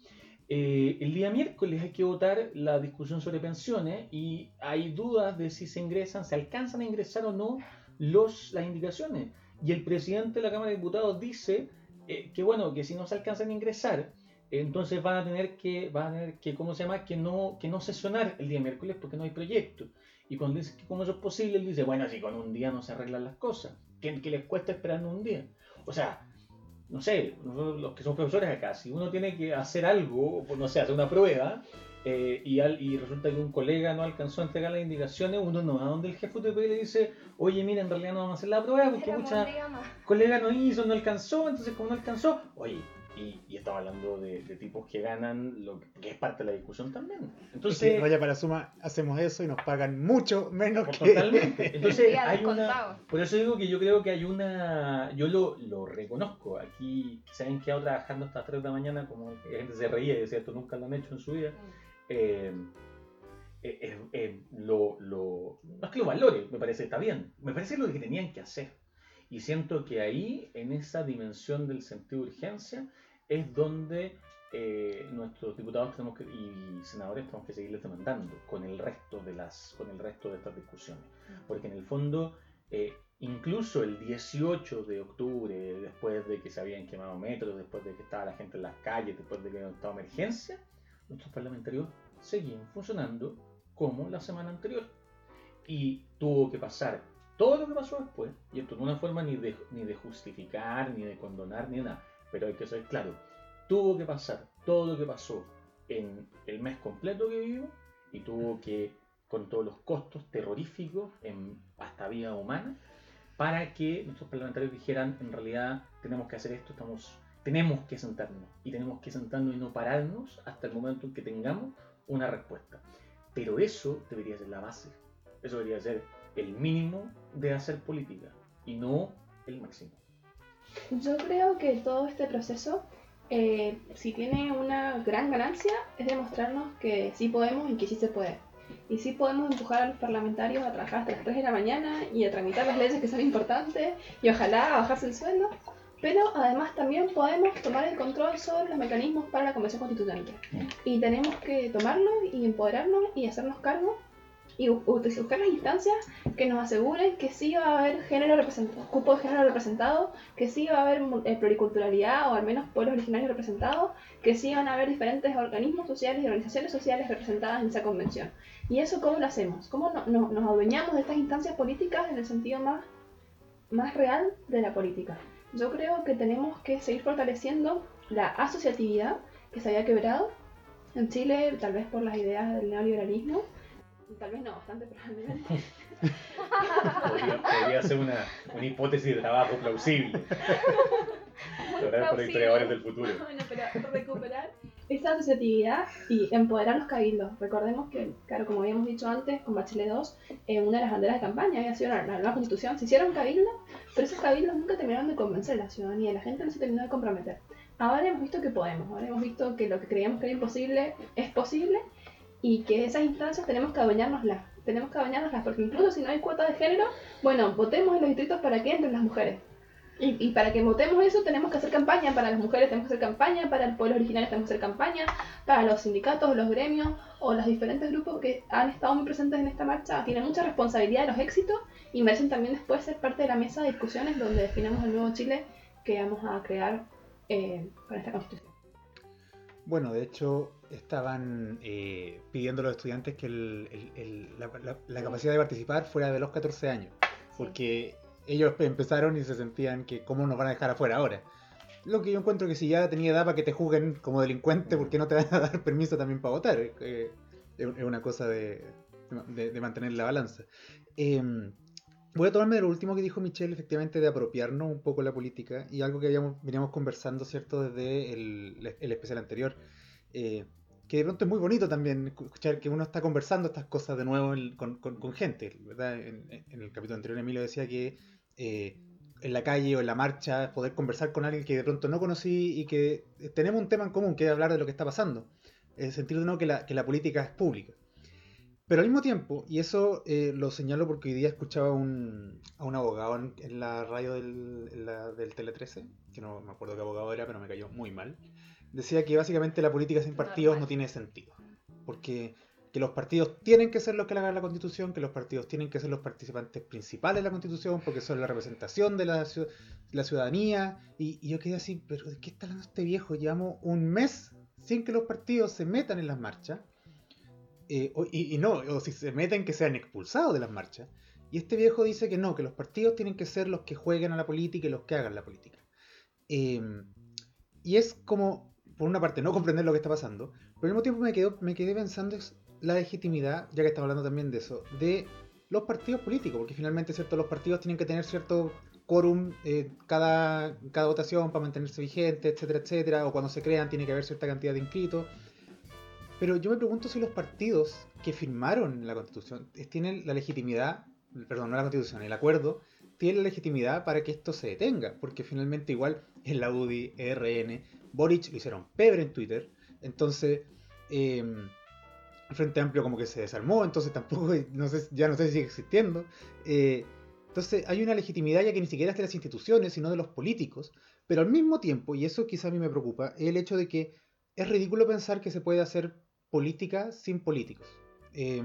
Eh, el día miércoles hay que votar la discusión sobre pensiones y hay dudas de si se ingresan, se alcanzan a ingresar o no los, las indicaciones. Y el presidente de la Cámara de Diputados dice eh, que bueno, que si no se alcanzan a ingresar, entonces van a tener que, van a tener que, ¿cómo se llama? Que no, que no sesionar el día miércoles porque no hay proyecto. Y cuando dice que cómo eso es posible, él dice, bueno, si con un día no se arreglan las cosas, ¿qué, qué les cuesta esperando un día? O sea, no sé, los que son profesores acá, si uno tiene que hacer algo, no sé, hacer una prueba, eh, y, al, y resulta que un colega no alcanzó a entregar las indicaciones, uno no va donde el jefe de le dice, oye, mira, en realidad no vamos a hacer la prueba porque mucha colega no hizo, no alcanzó, entonces como no alcanzó, oye, y, y estaba hablando de, de tipos que ganan, lo que, que es parte de la discusión también. Entonces, Entonces, vaya para suma, hacemos eso y nos pagan mucho menos que. totalmente. Entonces, hay una, por eso digo que yo creo que hay una. Yo lo, lo reconozco. Aquí se han quedado trabajando hasta las 3 de la mañana, como que la gente se reía y decía, esto nunca lo han hecho en su vida. Eh, eh, eh, eh, lo, lo- no es que lo valore, me parece que está bien. Me parece lo que tenían que hacer. Y siento que ahí, en esa dimensión del sentido de urgencia, es donde eh, nuestros diputados tenemos que, y senadores tenemos que seguirles demandando con el resto de las con el resto de estas discusiones. Porque en el fondo eh, incluso el 18 de octubre después de que se habían quemado metros después de que estaba la gente en las calles después de que había estado emergencia nuestros parlamentarios seguían funcionando como la semana anterior. Y tuvo que pasar todo lo que pasó después y esto no es una forma ni de, ni de justificar ni de condonar ni de nada pero hay que ser claro tuvo que pasar todo lo que pasó en el mes completo que vivimos y tuvo que, con todos los costos terroríficos, hasta vida humana, para que nuestros parlamentarios dijeran, en realidad tenemos que hacer esto, estamos, tenemos que sentarnos, y tenemos que sentarnos y no pararnos hasta el momento en que tengamos una respuesta. Pero eso debería ser la base, eso debería ser el mínimo de hacer política, y no el máximo. Yo creo que todo este proceso, eh, si tiene una gran ganancia, es demostrarnos que sí podemos y que sí se puede. Y sí podemos empujar a los parlamentarios a trabajar hasta las 3 de la mañana y a tramitar las leyes que son importantes y ojalá a bajarse el sueldo. Pero además también podemos tomar el control sobre los mecanismos para la Convención Constituyente. Y tenemos que tomarlo y empoderarnos y hacernos cargo y bu- buscar las instancias que nos aseguren que sí va a haber género representado, cupo de género representado, que sí va a haber eh, pluriculturalidad o al menos pueblos originarios representados, que sí van a haber diferentes organismos sociales y organizaciones sociales representadas en esa convención. ¿Y eso cómo lo hacemos? ¿Cómo no- no- nos adueñamos de estas instancias políticas en el sentido más, más real de la política? Yo creo que tenemos que seguir fortaleciendo la asociatividad que se había quebrado en Chile, tal vez por las ideas del neoliberalismo. Tal vez no, bastante probablemente. Podría, podría ser una, una hipótesis de trabajo plausible. Lograr por historiadores del futuro. Bueno, pero recuperar esa asociatividad y empoderar los cabildos. Recordemos que, claro, como habíamos dicho antes, con Bachelet 2, eh, una de las banderas de campaña había sido la, la nueva constitución. Se hicieron cabildos, pero esos cabildos nunca terminaron de convencer a la ciudadanía, la gente no se terminó de comprometer. Ahora hemos visto que podemos, ahora hemos visto que lo que creíamos que era imposible es posible y que esas instancias tenemos que adueñárnoslas. Tenemos que adueñárnoslas porque incluso si no hay cuota de género, bueno, votemos en los distritos para que entren las mujeres. Y, para que votemos eso tenemos que hacer campaña para las mujeres, tenemos que hacer campaña para el pueblo original, tenemos que hacer campaña para los sindicatos, los gremios o los diferentes grupos que han estado muy presentes en esta marcha. Tienen mucha responsabilidad de los éxitos y merecen también después ser parte de la mesa de discusiones donde definamos el nuevo Chile que vamos a crear eh, con esta constitución. Bueno, de hecho, estaban eh, pidiendo a los estudiantes que el- el- el- la, la- la capacidad de participar fuera de los 14 años, porque ellos empezaron y se sentían que cómo nos van a dejar afuera ahora. Lo que yo encuentro que si ya tenía edad para que te juzguen como delincuente, ¿por qué no te van a dar permiso también para votar? Eh, es es una cosa de, de- de mantener la balanza. Eh, voy a tomarme de lo último que dijo Michelle, efectivamente, de apropiarnos un poco la política y algo que habíamos, veníamos conversando, ¿cierto?, desde el, el especial anterior. Eh, que de pronto es muy bonito también escuchar que uno está conversando estas cosas de nuevo con, gente, ¿verdad? En, el capítulo anterior Emilio decía que eh, en la calle o en la marcha, poder conversar con alguien que de pronto no conocí y que tenemos un tema en común, que es hablar de lo que está pasando. En el sentido de no que la, política es pública. Pero al mismo tiempo, y eso eh, lo señalo porque hoy día escuchaba a un abogado en, la radio del Tele 13, que no me acuerdo qué abogado era, pero me cayó muy mal, decía que básicamente la política sin partidos Normal. no tiene sentido. Porque que los partidos tienen que ser los que hagan la constitución, que los partidos tienen que ser los participantes principales de la constitución, porque son la representación de la, la ciudadanía. Y, y yo quedé así, pero ¿de qué está hablando este viejo? Llevamos un mes sin que los partidos se metan en las marchas. Eh, y, y no, o si se meten que sean expulsados de las marchas. Y este viejo dice que no, que los partidos tienen que ser los que jueguen a la política y los que hagan la política. Eh, y es como, por una parte, no comprender lo que está pasando, pero al mismo tiempo me, quedo, me quedé pensando es la legitimidad, ya que estamos hablando también de eso, de los partidos políticos, porque finalmente cierto, los partidos tienen que tener cierto quórum eh, cada, cada votación para mantenerse vigente, etcétera, etcétera, o cuando se crean tiene que haber cierta cantidad de inscritos. Pero yo me pregunto si los partidos que firmaron la constitución tienen la legitimidad, perdón, no la constitución, el acuerdo, tiene la legitimidad para que esto se detenga, porque finalmente igual en la UDI, ERN, Boric lo hicieron pebre en Twitter, entonces el Frente Amplio como que se desarmó, entonces tampoco, ya no sé si sigue existiendo. eh, entonces hay una legitimidad ya que ni siquiera es de las instituciones, sino de los políticos, pero al mismo tiempo, y eso quizá a mí me preocupa, es el hecho de que es ridículo pensar que se puede hacer política sin políticos. Eh,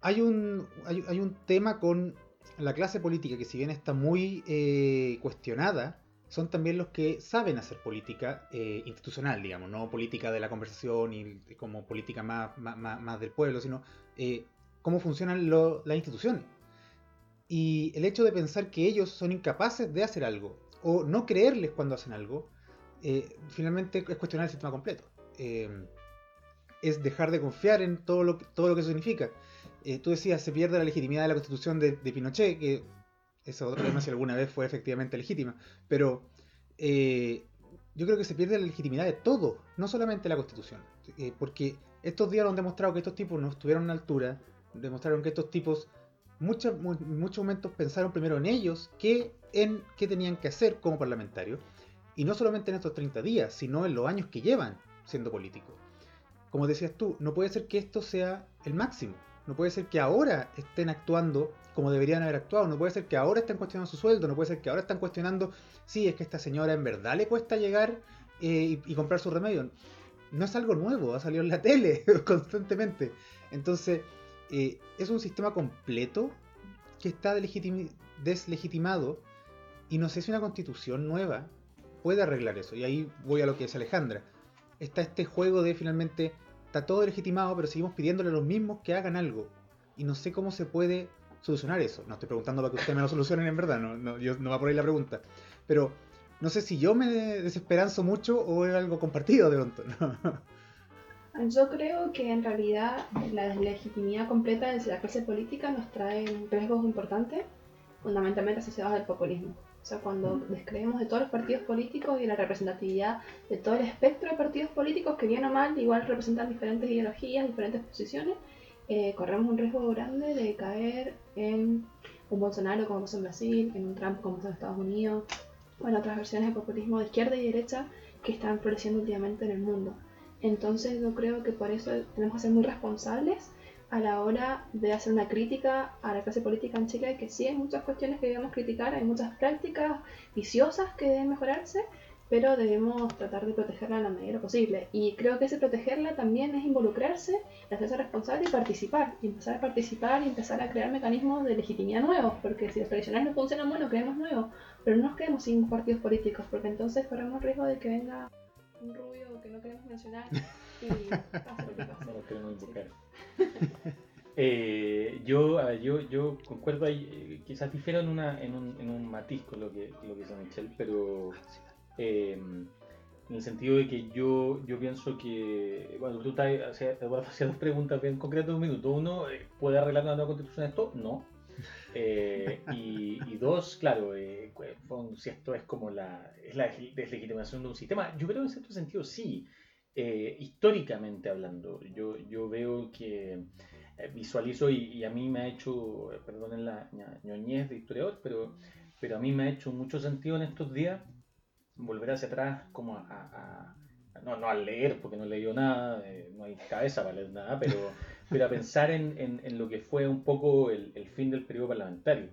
hay, un, hay un tema con la clase política que si bien está muy eh, cuestionada, son también los que saben hacer política eh, institucional, digamos, no política de la conversación y como política más, más, más- del pueblo, sino eh, cómo funcionan lo- las instituciones. Y el hecho de pensar que ellos son incapaces de hacer algo, o no creerles cuando hacen algo, eh, finalmente es cuestionar el sistema completo. Eh, es dejar de confiar en todo lo, todo lo que eso significa. Eh, tú decías, se pierde la legitimidad de la constitución de, de Pinochet, que ese otro tema si alguna vez fue efectivamente legítima, pero eh, yo creo que se pierde la legitimidad de todo, no solamente la constitución, Eh, porque estos días nos han demostrado que estos tipos no estuvieron a altura, demostraron que estos tipos muchos, muchos momentos pensaron primero en ellos que en qué tenían que hacer como parlamentarios, y no solamente en estos 30 días, sino en los años que llevan siendo políticos. Como decías tú, no puede ser que esto sea el máximo. No puede ser que ahora estén actuando como deberían haber actuado. No puede ser que ahora estén cuestionando su sueldo. No puede ser que ahora están cuestionando si es que esta señora en verdad le cuesta llegar eh, y, comprar su remedio. No es algo nuevo, ha salido en la tele constantemente. Entonces, eh, es un sistema completo que está deslegitimado y no sé si una constitución nueva puede arreglar eso. Y ahí voy a lo que dice Alejandra. Está este juego de finalmente, está todo legitimado, pero seguimos pidiéndole a los mismos que hagan algo. Y no sé cómo se puede solucionar eso. No estoy preguntando para que ustedes me lo solucionen en verdad, no, no, yo- no va por ahí la pregunta. Pero no sé si yo me desesperanzo mucho o es algo compartido de pronto. ¿no? Yo creo que en realidad la deslegitimidad completa de la clase política nos trae riesgos importantes, fundamentalmente asociados al populismo. O sea, cuando descreemos de todos los partidos políticos y la representatividad de todo el espectro de partidos políticos que bien o mal igual representan diferentes ideologías, diferentes posiciones, eh, corremos un riesgo grande de caer en un Bolsonaro como pasó en Brasil, en un Trump como pasó en Estados Unidos, o en otras versiones de populismo de izquierda y derecha que están floreciendo últimamente en el mundo. Entonces yo creo que por eso tenemos que ser muy responsables a la hora de hacer una crítica a la clase política en Chile, que sí hay muchas cuestiones que debemos criticar, hay muchas prácticas viciosas que deben mejorarse, pero debemos tratar de protegerla la lo posible. Y creo que ese protegerla también es involucrarse, hacerse responsable y participar, y empezar a participar y empezar a crear mecanismos de legitimidad nuevos, porque si los tradicionales no funcionan, bueno, creemos nuevos, pero no nos quedemos sin partidos políticos, porque entonces corremos riesgo de que venga un rubio que no queremos mencionar No lo queremos invocar. Eh, yo, a ver, yo, yo concuerdo ahí, eh, quizás difiero en, una, en, un, en un matiz con lo que, lo que dice Michelle, pero eh, en el sentido de que yo, yo pienso que, bueno, tú estás hacía dos preguntas bien concretas de un minuto. Uno, eh, ¿puede arreglar una nueva constitución esto? No. Eh, y, y dos, claro, eh, si esto es como la, es la deslegitimación de un sistema, yo creo que en cierto sentido sí. Eh, históricamente hablando, yo, yo veo que eh, visualizo y, y a mí me ha hecho, eh, perdonen la ñoñez de historiador, pero pero a mí me ha hecho mucho sentido en estos días volver hacia atrás como a, a- a- no, no a leer, porque no he leído nada, eh, no hay cabeza para leer nada, pero, pero a pensar en, en- en lo que fue un poco el, el fin del periodo parlamentario.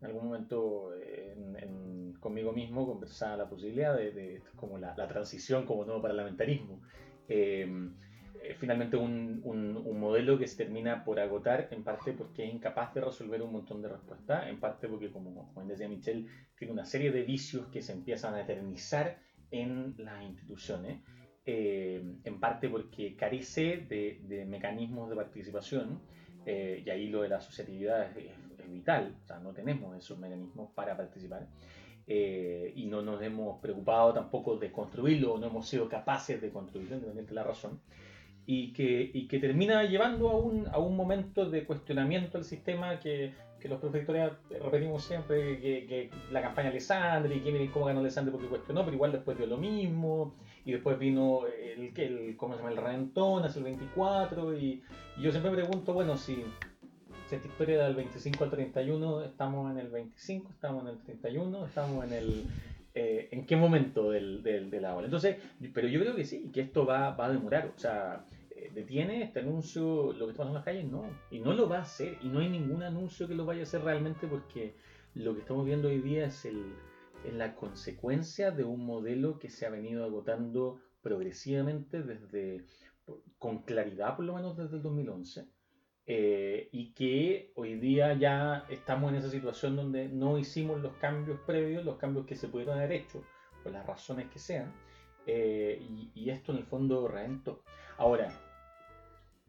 En algún momento en- en- conmigo mismo conversaba la posibilidad de, de como la, la transición como nuevo parlamentarismo. Eh, eh, finalmente un, un- un modelo que se termina por agotar, en parte porque es incapaz de resolver un montón de respuestas, en parte porque, como, como decía Michelle, tiene una serie de vicios que se empiezan a eternizar en las instituciones, eh, en parte porque carece de, de mecanismos de participación, eh, y ahí lo de la asociatividad es, es- es vital, o sea, no tenemos esos mecanismos para participar. Eh, y no nos hemos preocupado tampoco de construirlo, no hemos sido capaces de construirlo, independientemente de la razón y que, y que termina llevando a un, a un momento de cuestionamiento del sistema que, que los profesores repetimos siempre, que, que la campaña de Alessandri, que miren cómo ganó Alessandri porque cuestionó, pero igual después dio lo mismo, y después vino el, el ¿cómo se llama? El reventón hacia el 24, y, y yo siempre me pregunto, bueno, si, esta historia del 25 al 31, estamos en el 25, estamos en el 31, estamos en el... eh, ¿En qué momento del, del, de la ola? Entonces, pero yo creo que sí, que esto va, va a demorar. O sea, eh, detiene este anuncio lo que está en las calles, no. Y no lo va a hacer. Y no hay ningún anuncio que lo vaya a hacer realmente porque lo que estamos viendo hoy día es, el, es la consecuencia de un modelo que se ha venido agotando progresivamente desde, con claridad por lo menos desde el 2011. Eh, y que hoy día ya estamos en esa situación donde no hicimos los cambios previos, los cambios que se pudieron haber hecho, por las razones que sean, eh, y, y esto en el fondo reventó. Ahora,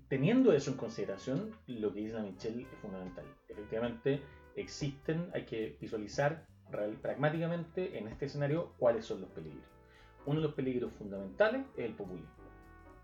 teniendo eso en consideración, lo que dice la Michelle es fundamental. Efectivamente, existen, hay que visualizar real- pragmáticamente en este escenario cuáles son los peligros. Uno de los peligros fundamentales es el populismo.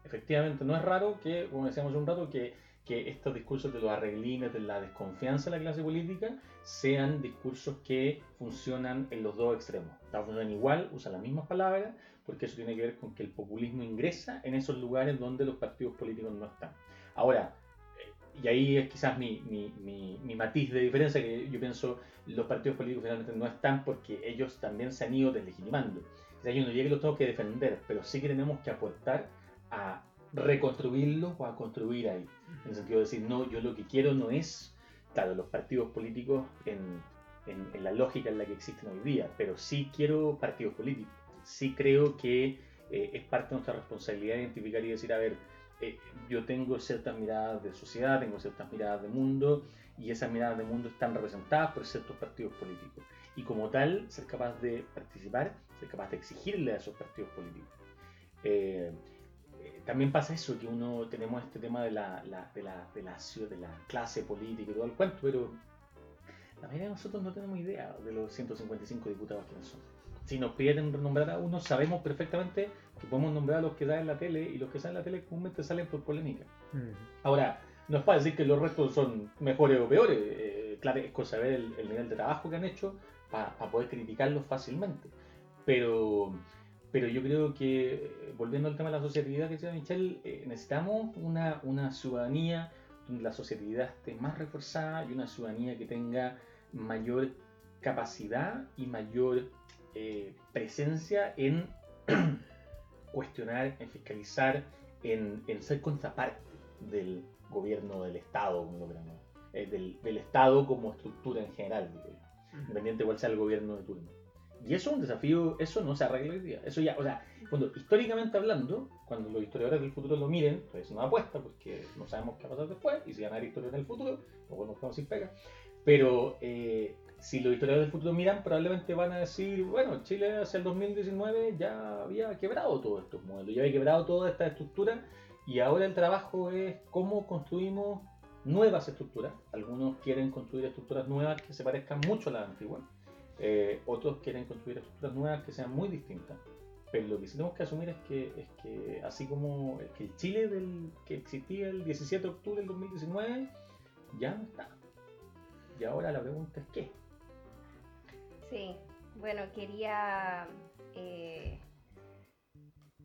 Efectivamente, no es raro que, como decíamos un rato, que, que estos discursos de los arreglines, de la desconfianza de la clase política, sean discursos que funcionan en los dos extremos. Funcionan igual, usan las mismas palabras, porque eso tiene que ver con que el populismo ingresa en esos lugares donde los partidos políticos no están. Ahora, eh, y ahí es quizás mi, mi, mi, mi matiz de diferencia, que yo pienso los partidos políticos finalmente no están porque ellos también se han ido deslegitimando. O sea, yo no diría que los tengo que defender, pero sí que tenemos que aportar a reconstruirlos o a construir ahí. En el sentido de decir, no, yo lo que quiero no es, claro, los partidos políticos en, en, en la lógica en la que existen hoy día, pero sí quiero partidos políticos. Sí creo que eh, es parte de nuestra responsabilidad identificar y decir, a ver, eh, yo tengo ciertas miradas de sociedad, tengo ciertas miradas de mundo, y esas miradas de mundo están representadas por ciertos partidos políticos. Y como tal, ser capaz de participar, ser capaz de exigirle a esos partidos políticos. Eh, eh, también pasa eso, que uno tenemos este tema de la, la- de, la, de, la, de la clase política y todo el cuento, pero la mayoría de nosotros no tenemos idea de los 155 diputados que son. Si nos piden nombrar a uno, sabemos perfectamente que podemos nombrar a los que dan en la tele y los que salen en la tele comúnmente salen por polémica. Mm. Ahora, no es para decir que los restos son mejores o peores, eh, claro, es cosa de ver el, el nivel de trabajo que han hecho para poder criticarlos fácilmente. Pero, pero yo creo que, eh, volviendo al tema de la asociatividad que decía Michelle, eh, necesitamos una, una ciudadanía donde la asociatividad esté más reforzada y una ciudadanía que tenga mayor capacidad y mayor eh, presencia en cuestionar, en fiscalizar, en, en ser contraparte del gobierno del Estado, como lo eh, del, del Estado como estructura en general, digo independiente cuál sea el gobierno de turno. Y eso es un desafío, eso no se arregla hoy día. Eso ya, o sea, cuando históricamente hablando, cuando los historiadores del futuro lo miren, pues es una apuesta, porque no sabemos qué va a pasar después, y si van a haber historias en el futuro, luego nos quedamos sin pega. Pero eh, si los historiadores del futuro miran, probablemente van a decir, bueno, Chile hacia el 2019 ya había quebrado todos estos modelos, ya había quebrado toda esta estructura, y ahora el trabajo es cómo construimos nuevas estructuras. Algunos quieren construir estructuras nuevas que se parezcan mucho a las antiguas. Eh, otros quieren construir estructuras nuevas que sean muy distintas. Pero lo que sí tenemos que asumir es que, es que así como el, que el Chile del, que existía el 17 de octubre del 2019 ya no está. Y ahora la pregunta es ¿qué? Sí, bueno, quería, eh,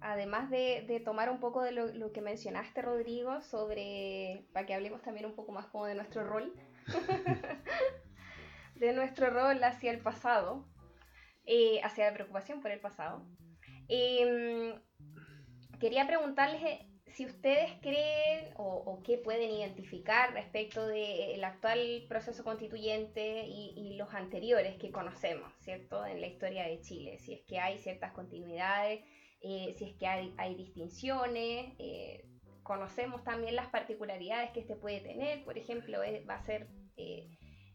además de, de tomar un poco de lo, lo que mencionaste, Rodrigo, sobre, para que hablemos también un poco más como de nuestro rol, de nuestro rol hacia el pasado, eh, hacia la preocupación por el pasado. Em, quería preguntarles eh, si ustedes creen o, qué pueden identificar respecto del actual proceso constituyente y, los anteriores que conocemos, ¿cierto? En la historia de Chile, si es que hay ciertas continuidades, eh, si es que hay, distinciones, eh, conocemos también las particularidades que este puede tener, por ejemplo, va a ser eh,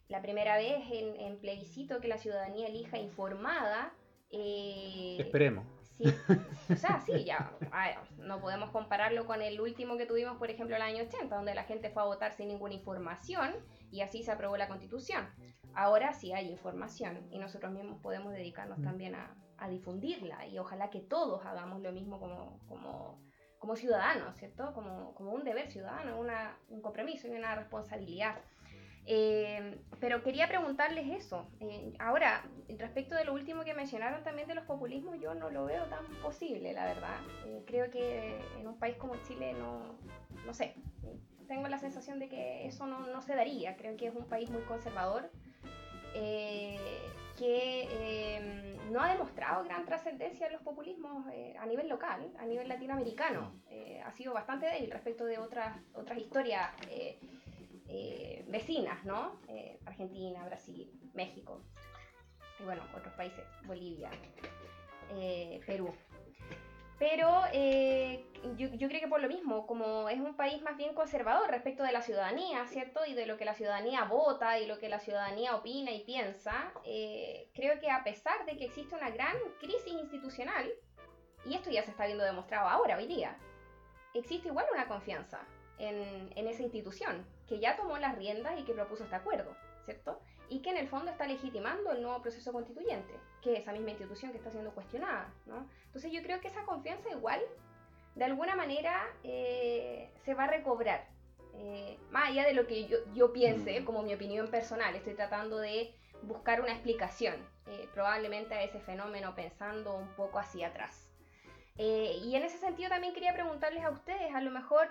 la primera vez en, en, plebiscito que la ciudadanía elija informada. Esperemos Sí, o sea, sí, ya, no podemos compararlo con el último que tuvimos, por ejemplo, el año 80, donde la gente fue a votar sin ninguna información y así se aprobó la constitución. Ahora sí hay información y nosotros mismos podemos dedicarnos mm. también a, difundirla y ojalá que todos hagamos lo mismo como, como, como ciudadanos, ¿cierto? Como, como un deber ciudadano, una, un compromiso y una responsabilidad. Eh, pero quería preguntarles eso. Eh, ahora, respecto de lo último que mencionaron también de los populismos, yo no lo veo tan posible, la verdad. Eh, creo que en un país como Chile no, no sé, tengo la sensación de que eso no, no se daría. Creo que es un país muy conservador. que no ha demostrado gran trascendencia en los populismos a nivel local, a nivel latinoamericano. ha sido bastante débil respecto de otras, otras historias eh, vecinas, ¿no? Eh, Argentina, Brasil, México, y bueno, otros países, Bolivia, eh, Perú. Pero yo, yo, creo que por lo mismo, como es un país más bien conservador respecto de la ciudadanía, ¿cierto? Y de lo que la ciudadanía vota y lo que la ciudadanía opina y piensa, creo que a pesar de que existe una gran crisis institucional, y esto ya se está viendo demostrado ahora, hoy día, existe igual una confianza en, en esa institución, que ya tomó las riendas y que propuso este acuerdo, ¿cierto? Y que en el fondo está legitimando el nuevo proceso constituyente, que es esa misma institución que está siendo cuestionada, ¿no? Entonces yo creo que esa confianza igual, de alguna manera, eh, se va a recobrar. Eh, más allá de lo que yo, yo, piense, mm. como mi opinión personal, estoy tratando de buscar una explicación, eh, probablemente a ese fenómeno pensando un poco hacia atrás. y en ese sentido también quería preguntarles a ustedes, a lo mejor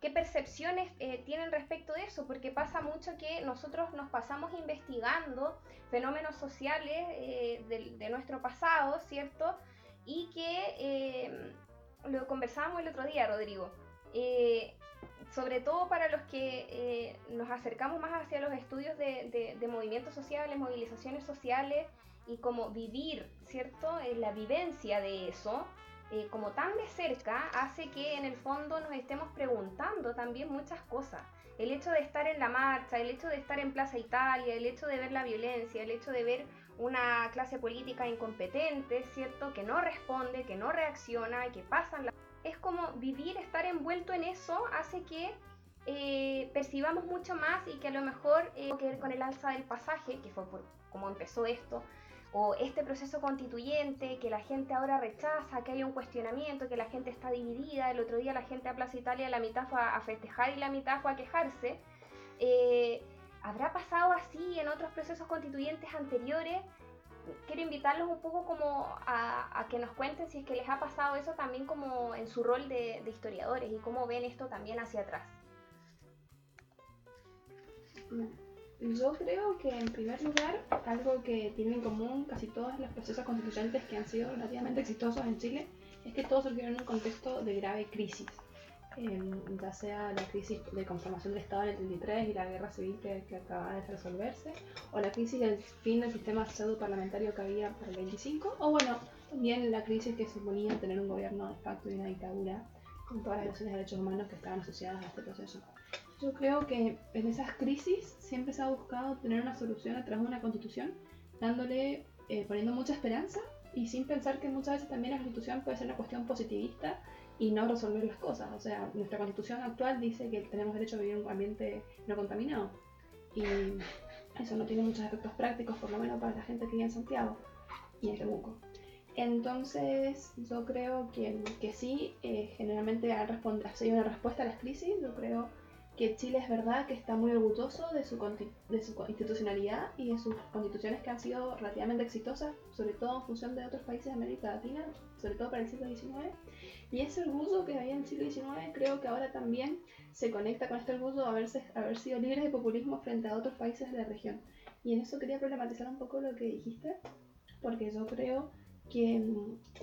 ¿Qué percepciones eh, tienen respecto de eso? Porque pasa mucho que nosotros nos pasamos investigando fenómenos sociales eh, de, nuestro pasado, ¿cierto? Y que eh, lo conversábamos el otro día, Rodrigo. sobre todo para los que nos acercamos más hacia los estudios de, de, movimientos sociales, movilizaciones sociales y cómo vivir, ¿cierto? la vivencia de eso, eh, como tan de cerca hace que en el fondo nos estemos preguntando también muchas cosas. El hecho de estar en la marcha, el hecho de estar en Plaza Italia, el hecho de ver la violencia, el hecho de ver una clase política incompetente, ¿cierto? Que no responde, que no reacciona, que pasan la... Es como vivir, estar envuelto en eso hace que eh, percibamos mucho más y que a lo mejor eh, que ver con el alza del pasaje, que fue por cómo empezó esto, o este proceso constituyente que la gente ahora rechaza, que hay un cuestionamiento, que la gente está dividida, el otro día la gente a Plaza Italia la mitad fue a festejar y la mitad fue a quejarse, eh, ¿habrá pasado así en otros procesos constituyentes anteriores? Quiero invitarlos un poco como a, que nos cuenten si es que les ha pasado eso también como en su rol de, de historiadores y cómo ven esto también hacia atrás. Yo creo que en primer lugar, algo que tienen en común casi todos los procesos constituyentes que han sido relativamente exitosos en Chile, es que todos surgieron en un contexto de grave crisis. Em, ya sea la crisis de conformación del Estado en el 33 y la guerra civil que, que acaba de resolverse, o la crisis del fin del sistema pseudo parlamentario que había para el 25, o bueno, también la crisis que suponía tener un gobierno de facto y una dictadura con todas las violaciones de derechos humanos que estaban asociadas a este proceso. Yo creo que en esas crisis siempre se ha buscado tener una solución a través de una constitución, dándole, eh, poniendo mucha esperanza y sin pensar que muchas veces también la constitución puede ser una cuestión positivista y no resolver las cosas. O sea, nuestra constitución actual dice que tenemos derecho a vivir en un ambiente no contaminado y eso no tiene muchos efectos prácticos, por lo menos para la gente que vive en Santiago y en Temuco. Entonces, yo creo que, que sí, eh, generalmente ha, ha sido una respuesta a las crisis. Yo creo que Chile es verdad que está muy orgulloso de su, de su institucionalidad y de sus constituciones que han sido relativamente exitosas, sobre todo en función de otros países de América Latina, sobre todo para el siglo XIX. Y ese orgullo que había en el siglo XIX creo que ahora también se conecta con este orgullo de haberse, haber sido libres de populismo frente a otros países de la región. Y en eso quería problematizar un poco lo que dijiste, porque yo creo que,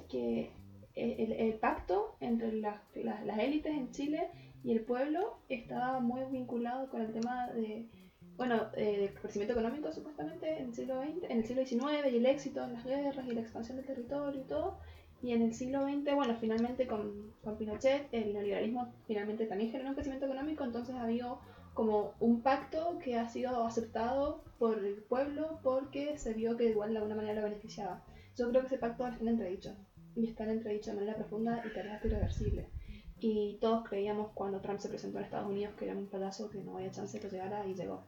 que el, el pacto entre las, las, las élites en Chile y el pueblo estaba muy vinculado con el tema de, bueno, eh, del crecimiento económico supuestamente en el siglo XX, en el siglo XIX y el éxito en las guerras y la expansión del territorio y todo. Y en el siglo XX, bueno, finalmente con, con Pinochet, el neoliberalismo finalmente también generó un crecimiento económico, entonces ha habido como un pacto que ha sido aceptado por el pueblo porque se vio que igual de alguna manera lo beneficiaba. Yo creo que ese pacto está en entredicho, y está en entredicho de manera profunda y tal vez irreversible. Y todos creíamos cuando Trump se presentó en Estados Unidos que era un pedazo que no había chance de que llegara y llegó.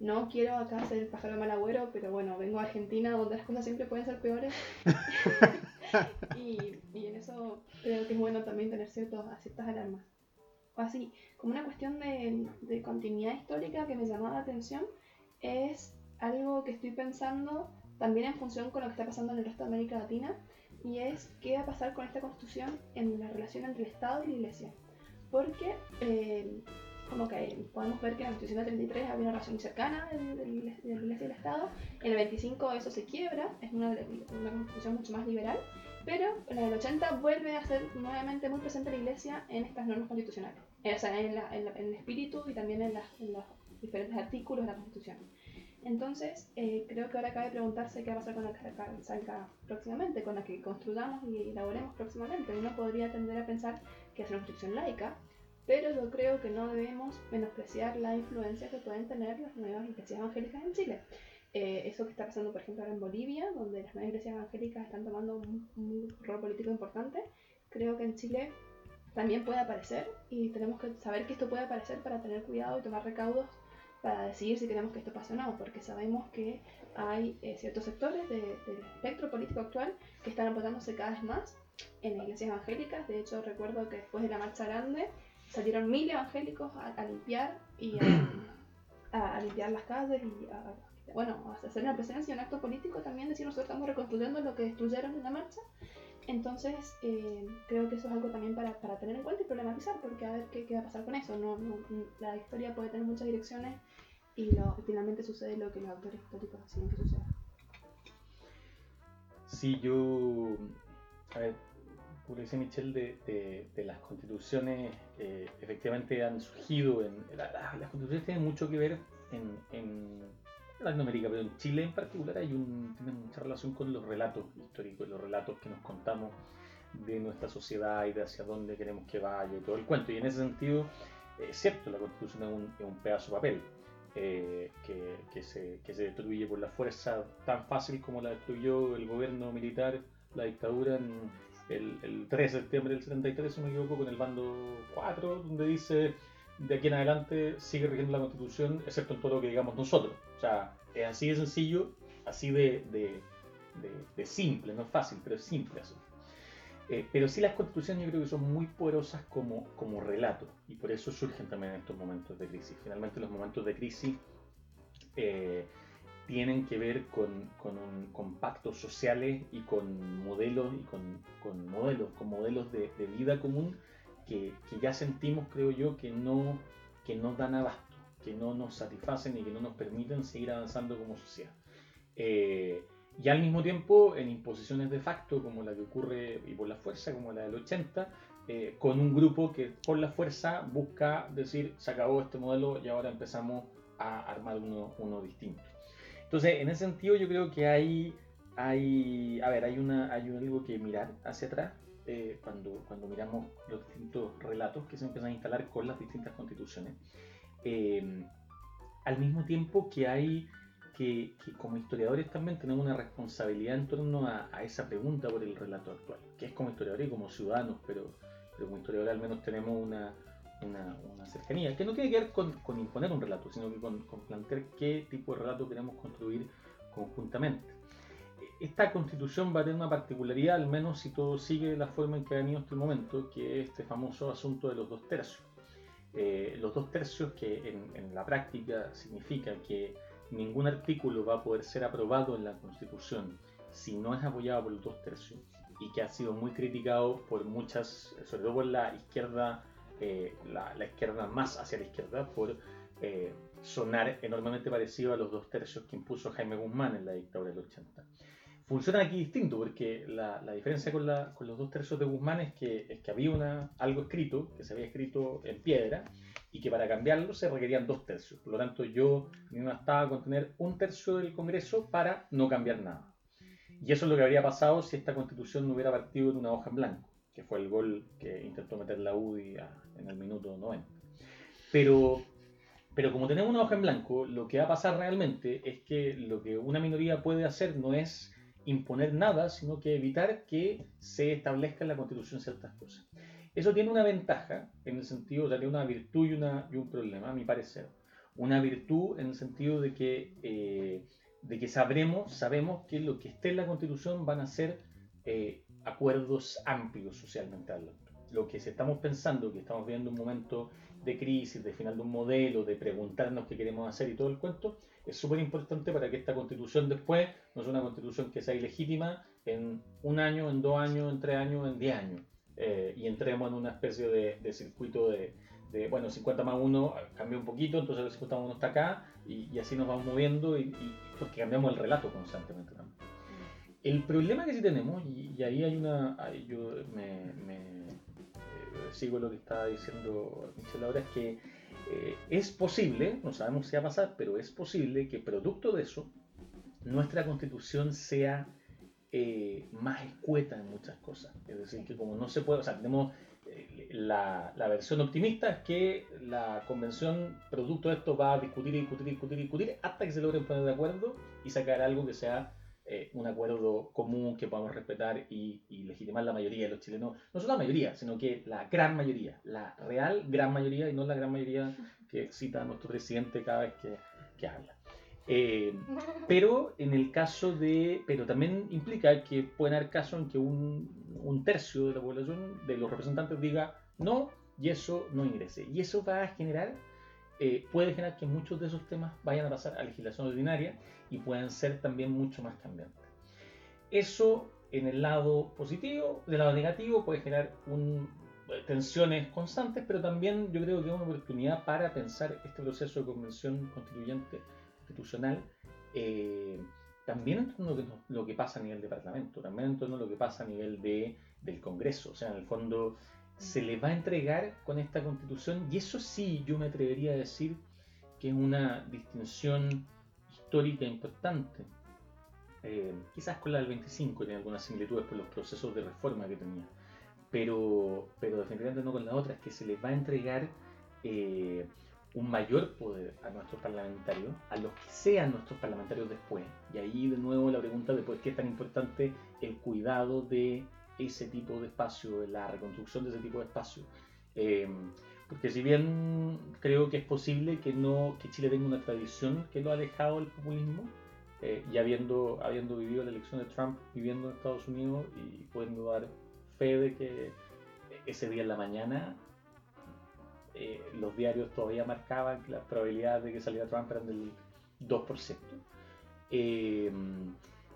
No quiero acá ser el pájaro mal agüero, pero bueno, vengo a Argentina donde las cosas siempre pueden ser peores. y, y, en eso creo que es bueno también tener ciertos, ciertas alarmas. O así, como una cuestión de, de continuidad histórica que me llamó la atención, es algo que estoy pensando también en función con lo que está pasando en el resto de América Latina, y es qué va a pasar con esta constitución en la relación entre el Estado y la Iglesia. Porque eh, como que podemos ver que en la Constitución del 33 había una relación cercana de, la Iglesia y el Estado, en el 25 eso se quiebra, es una, una constitución mucho más liberal, pero en el 80 vuelve a ser nuevamente muy presente la Iglesia en estas normas constitucionales, o sea, en, la, en, la, en el espíritu y también en, en, los diferentes artículos de la Constitución. Entonces, eh, creo que ahora cabe preguntarse qué va a pasar con la que salga próximamente, con la que construyamos y elaboremos próximamente. Uno podría tender a pensar que es una constitución laica, pero yo creo que no debemos menospreciar la influencia que pueden tener las nuevas iglesias evangélicas en Chile. Eh, eso que está pasando, por ejemplo, ahora en Bolivia, donde las nuevas iglesias evangélicas están tomando un, un, rol político importante, creo que en Chile también puede aparecer y tenemos que saber que esto puede aparecer para tener cuidado y tomar recaudos para decidir si queremos que esto pase o no, porque sabemos que hay eh, ciertos sectores de, del espectro político actual que están apoyándose cada vez más en las iglesias evangélicas. De hecho, recuerdo que después de la marcha grande salieron mil evangélicos a, a limpiar y a, a, limpiar las calles y a, bueno, hacer la presencia, un acto político también, decir nosotros estamos reconstruyendo lo que destruyeron en la marcha. Entonces, eh, creo que eso es algo también para, para, tener en cuenta y problematizar, porque a ver qué, qué va a pasar con eso. No, no, la historia puede tener muchas direcciones y, lo, finalmente sucede lo que los autores históricos deciden que suceda. Sí, yo. A ver, como dice Michelle, de, las constituciones eh, efectivamente han surgido. En, la, la, las constituciones tienen mucho que ver en, en Latinoamérica, pero en Chile en particular hay un, tiene mucha relación con los relatos históricos, los relatos que nos contamos de nuestra sociedad y de hacia dónde queremos que vaya y todo el cuento. Y en ese sentido, es cierto, la constitución es un, es un pedazo de papel. Eh, que, que, se, que, se, destruye por la fuerza tan fácil como la destruyó el gobierno militar, la dictadura en el, el 3 de septiembre del 73, si no me equivoco, con el bando 4, donde dice de aquí en adelante sigue rigiendo la constitución, excepto en todo lo que digamos nosotros. O sea, es así de sencillo, así de, de, de, de simple, no es fácil, pero es simple así. Eh, pero sí las constituciones yo creo que son muy poderosas como, como relato y por eso surgen también en estos momentos de crisis. Finalmente los momentos de crisis eh, tienen que ver con, con, pactos sociales y con modelos y con, con modelos, con modelos de, de vida común que, que, ya sentimos, creo yo, que no, que no dan abasto, que no nos satisfacen y que no nos permiten seguir avanzando como sociedad. Eh, y al mismo tiempo en imposiciones de facto como la que ocurre y por la fuerza como la del 80 eh, con un grupo que por la fuerza busca decir se acabó este modelo y ahora empezamos a armar uno, uno distinto entonces en ese sentido yo creo que hay hay a ver hay una hay algo que mirar hacia atrás eh, cuando cuando miramos los distintos relatos que se empiezan a instalar con las distintas constituciones. Eh, al mismo tiempo que hay que, que, como historiadores también tenemos una responsabilidad en torno a, a, esa pregunta por el relato actual, que es como historiadores y como ciudadanos, pero, pero como historiadores al menos tenemos una, una, una, cercanía, que no tiene que ver con, con imponer un relato, sino que con, con, plantear qué tipo de relato queremos construir conjuntamente. Esta constitución va a tener una particularidad, al menos si todo sigue la forma en que ha venido hasta el momento, que es este famoso asunto de los dos tercios. Eh, los dos tercios que en, en la práctica significa que ningún artículo va a poder ser aprobado en la Constitución si no es apoyado por los dos tercios y que ha sido muy criticado por muchas, sobre todo por la izquierda, eh, la, la, izquierda más hacia la izquierda, por eh, sonar enormemente parecido a los dos tercios que impuso Jaime Guzmán en la dictadura del 80. Funciona aquí distinto porque la, la diferencia con, la, con, los dos tercios de Guzmán es que, es que había una, algo escrito, que se había escrito en piedra, y que para cambiarlo se requerían dos tercios. Por lo tanto, yo me bastaba con tener un tercio del Congreso para no cambiar nada. Y eso es lo que habría pasado si esta constitución no hubiera partido en una hoja en blanco, que fue el gol que intentó meter la UDI en el minuto 90. Pero, pero como tenemos una hoja en blanco, lo que va a pasar realmente es que lo que una minoría puede hacer no es imponer nada, sino que evitar que se establezca en la constitución ciertas cosas. Eso tiene una ventaja, en el sentido, o sea, tiene una virtud y, una, un problema, a mi parecer. Una virtud en el sentido de que, eh, de que sabremos, sabemos que lo que esté en la Constitución van a ser eh, acuerdos amplios socialmente hablando. Lo que estamos pensando, que estamos viendo un momento de crisis, de final de un modelo, de preguntarnos qué queremos hacer y todo el cuento, es súper importante para que esta constitución después no sea una constitución que sea ilegítima en un año, en dos años, en tres años, en diez años. Eh, y entremos en una especie de, circuito de, bueno, 50 más 1 cambia un poquito, entonces el 50 más 1 está acá, y, así nos vamos moviendo, y, porque cambiamos el relato constantemente también. El problema que sí tenemos, y, ahí hay una, yo me, eh, sigo lo que estaba diciendo Michelle ahora, es que eh, es posible, no sabemos si va a pasar, pero es posible que producto de eso, nuestra constitución sea eh, más escueta en muchas cosas. Es decir, que como no se puede, o sea, tenemos eh, la, la, versión optimista es que la convención, producto de esto, va a discutir, discutir, discutir, discutir, hasta que se logren poner de acuerdo y sacar algo que sea eh, un acuerdo común que podamos respetar y, y, legitimar la mayoría de los chilenos. No solo la mayoría, sino que la gran mayoría, la real gran mayoría y no la gran mayoría que cita nuestro presidente cada vez que habla. Eh, pero en el caso de. Pero también implica que pueden haber casos en que un, un, tercio de la población, de los representantes, diga no y eso no ingrese. Y eso va a generar. Eh, puede generar que muchos de esos temas vayan a pasar a legislación ordinaria y puedan ser también mucho más cambiantes. Eso en el lado positivo, del lado negativo, puede generar un, tensiones constantes, pero también yo creo que es una oportunidad para pensar este proceso de convención constituyente institucional, eh, también en torno a lo que, pasa a nivel de Parlamento, también en torno a lo que pasa a nivel de, del Congreso. O sea, en el fondo se le va a entregar con esta constitución, y eso sí yo me atrevería a decir que es una distinción histórica importante. Eh, quizás con la del 25 tiene algunas similitudes por los procesos de reforma que tenía, pero, pero definitivamente no con la otra, es que se le va a entregar eh, un mayor poder a nuestros parlamentarios, a los que sean nuestros parlamentarios después. Y ahí de nuevo la pregunta de por qué es tan importante el cuidado de ese tipo de espacio, la reconstrucción de ese tipo de espacio. Eh, porque si bien creo que es posible que, no, que Chile tenga una tradición que lo ha alejado del populismo, eh, y habiendo, habiendo vivido la elección de Trump, viviendo en Estados Unidos y pudiendo dar fe de que ese día en la mañana eh, los diarios todavía marcaban que las probabilidades de que saliera Trump eran del 2%. Eh,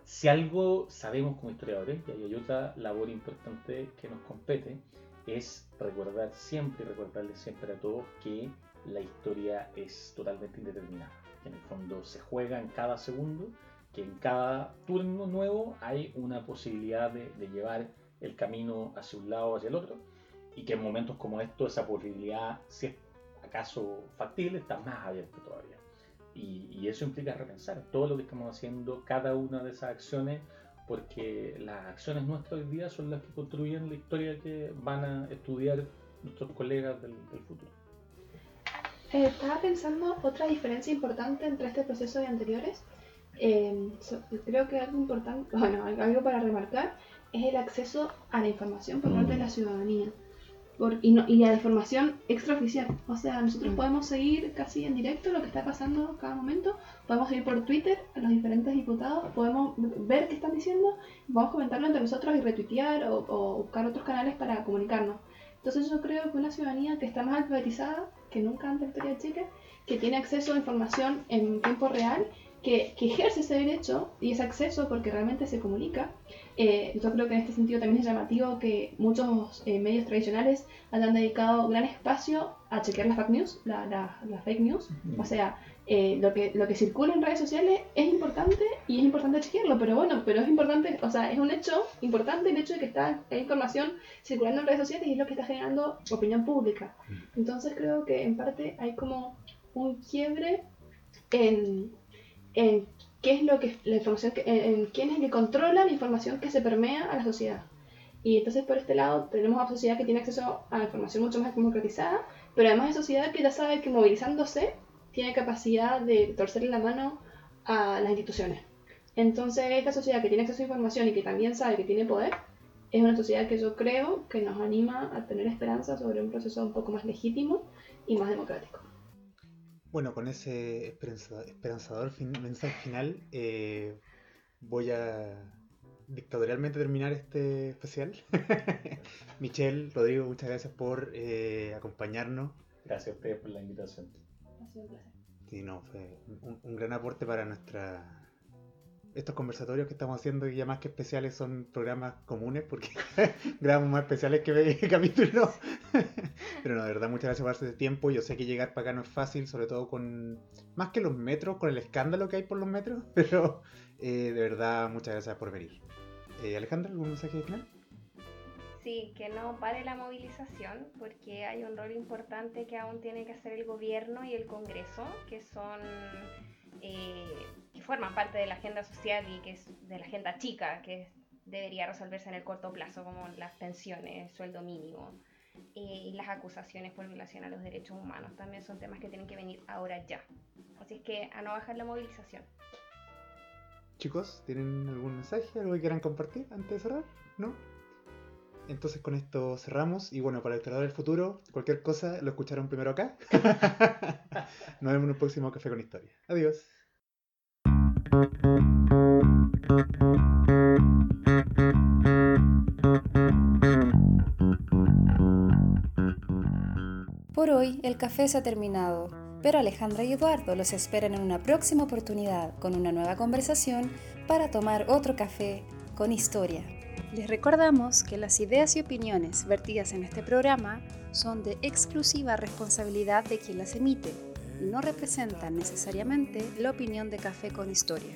si algo sabemos como historiadores, y hay otra labor importante que nos compete, es recordar siempre, recordarle siempre a todos que la historia es totalmente indeterminada, que en el fondo se juega en cada segundo, que en cada turno nuevo hay una posibilidad de, de llevar el camino hacia un lado o hacia el otro, y que en momentos como estos esa posibilidad, si es acaso factible, está más abierta todavía. Y, eso implica repensar todo lo que estamos haciendo, cada una de esas acciones, porque las acciones nuestras hoy día son las que construyen la historia que van a estudiar nuestros colegas del, futuro. Eh, estaba pensando otra diferencia importante entre este proceso y anteriores. Eh, creo que algo importante, bueno, algo para remarcar es el acceso a la información por parte de la ciudadanía y, no, y, la información extraoficial. O sea, nosotros mm. podemos seguir casi en directo lo que está pasando cada momento, podemos seguir por Twitter a los diferentes diputados, podemos ver qué están diciendo, podemos comentarlo entre nosotros y retuitear o, buscar otros canales para comunicarnos. Entonces yo creo que una ciudadanía que está más alfabetizada que nunca antes en la historia de Chile, que tiene acceso a información en tiempo real, que, que ejerce ese derecho y ese acceso porque realmente se comunica, eh, yo creo que en este sentido también es llamativo que muchos eh, medios tradicionales hayan dedicado gran espacio a chequear las fake news, la, fake news, o sea, eh, lo, que, lo que circula en redes sociales es importante y es importante chequearlo, pero bueno, pero es importante, o sea, es un hecho importante el hecho de que está hay información circulando en redes sociales y es lo que está generando opinión pública. Entonces creo que en parte hay como un quiebre en, en qué es lo que la información que, en, quién es el que controla la información que se permea a la sociedad. Y entonces por este lado tenemos una sociedad que tiene acceso a la información mucho más democratizada, pero además es sociedad que ya sabe que movilizándose tiene capacidad de torcerle la mano a las instituciones. Entonces, esta sociedad que tiene acceso a información y que también sabe que tiene poder, es una sociedad que yo creo que nos anima a tener esperanza sobre un proceso un poco más legítimo y más democrático. Bueno, con ese esperanzador mensaje final, eh, voy a dictatorialmente terminar este especial. Michelle, Rodrigo, muchas gracias por eh, acompañarnos. Gracias a ustedes por la invitación. Sí, no, fue un, gran aporte para nuestra estos conversatorios que estamos haciendo y ya más que especiales son programas comunes porque grabamos más especiales que capítulos. Pero no, de verdad, muchas gracias por hacer tiempo. Yo sé que llegar para acá no es fácil, sobre todo con más que los metros, con el escándalo que hay por los metros. Pero eh, de verdad, muchas gracias por venir. Eh, Alejandra, ¿algún mensaje final? Sí, que no pare la movilización porque hay un rol importante que aún tiene que hacer el gobierno y el Congreso, que son eh, que forman parte de la agenda social y que es de la agenda chica, que debería resolverse en el corto plazo, como las pensiones, sueldo mínimo eh, y las acusaciones por violación a los derechos humanos. También son temas que tienen que venir ahora ya. Así es que a no bajar la movilización. Chicos, ¿tienen algún mensaje, algo que quieran compartir antes de cerrar? ¿No? Entonces con esto cerramos y bueno, para el creador del futuro, cualquier cosa lo escucharon primero acá. Nos vemos en un próximo Café con Historia. Adiós. Por hoy el café se ha terminado, pero Alejandra y Eduardo los esperan en una próxima oportunidad con una nueva conversación para tomar otro café con historia. Les recordamos que las ideas y opiniones vertidas en este programa son de exclusiva responsabilidad de quien las emite y no representan necesariamente la opinión de Café con Historia.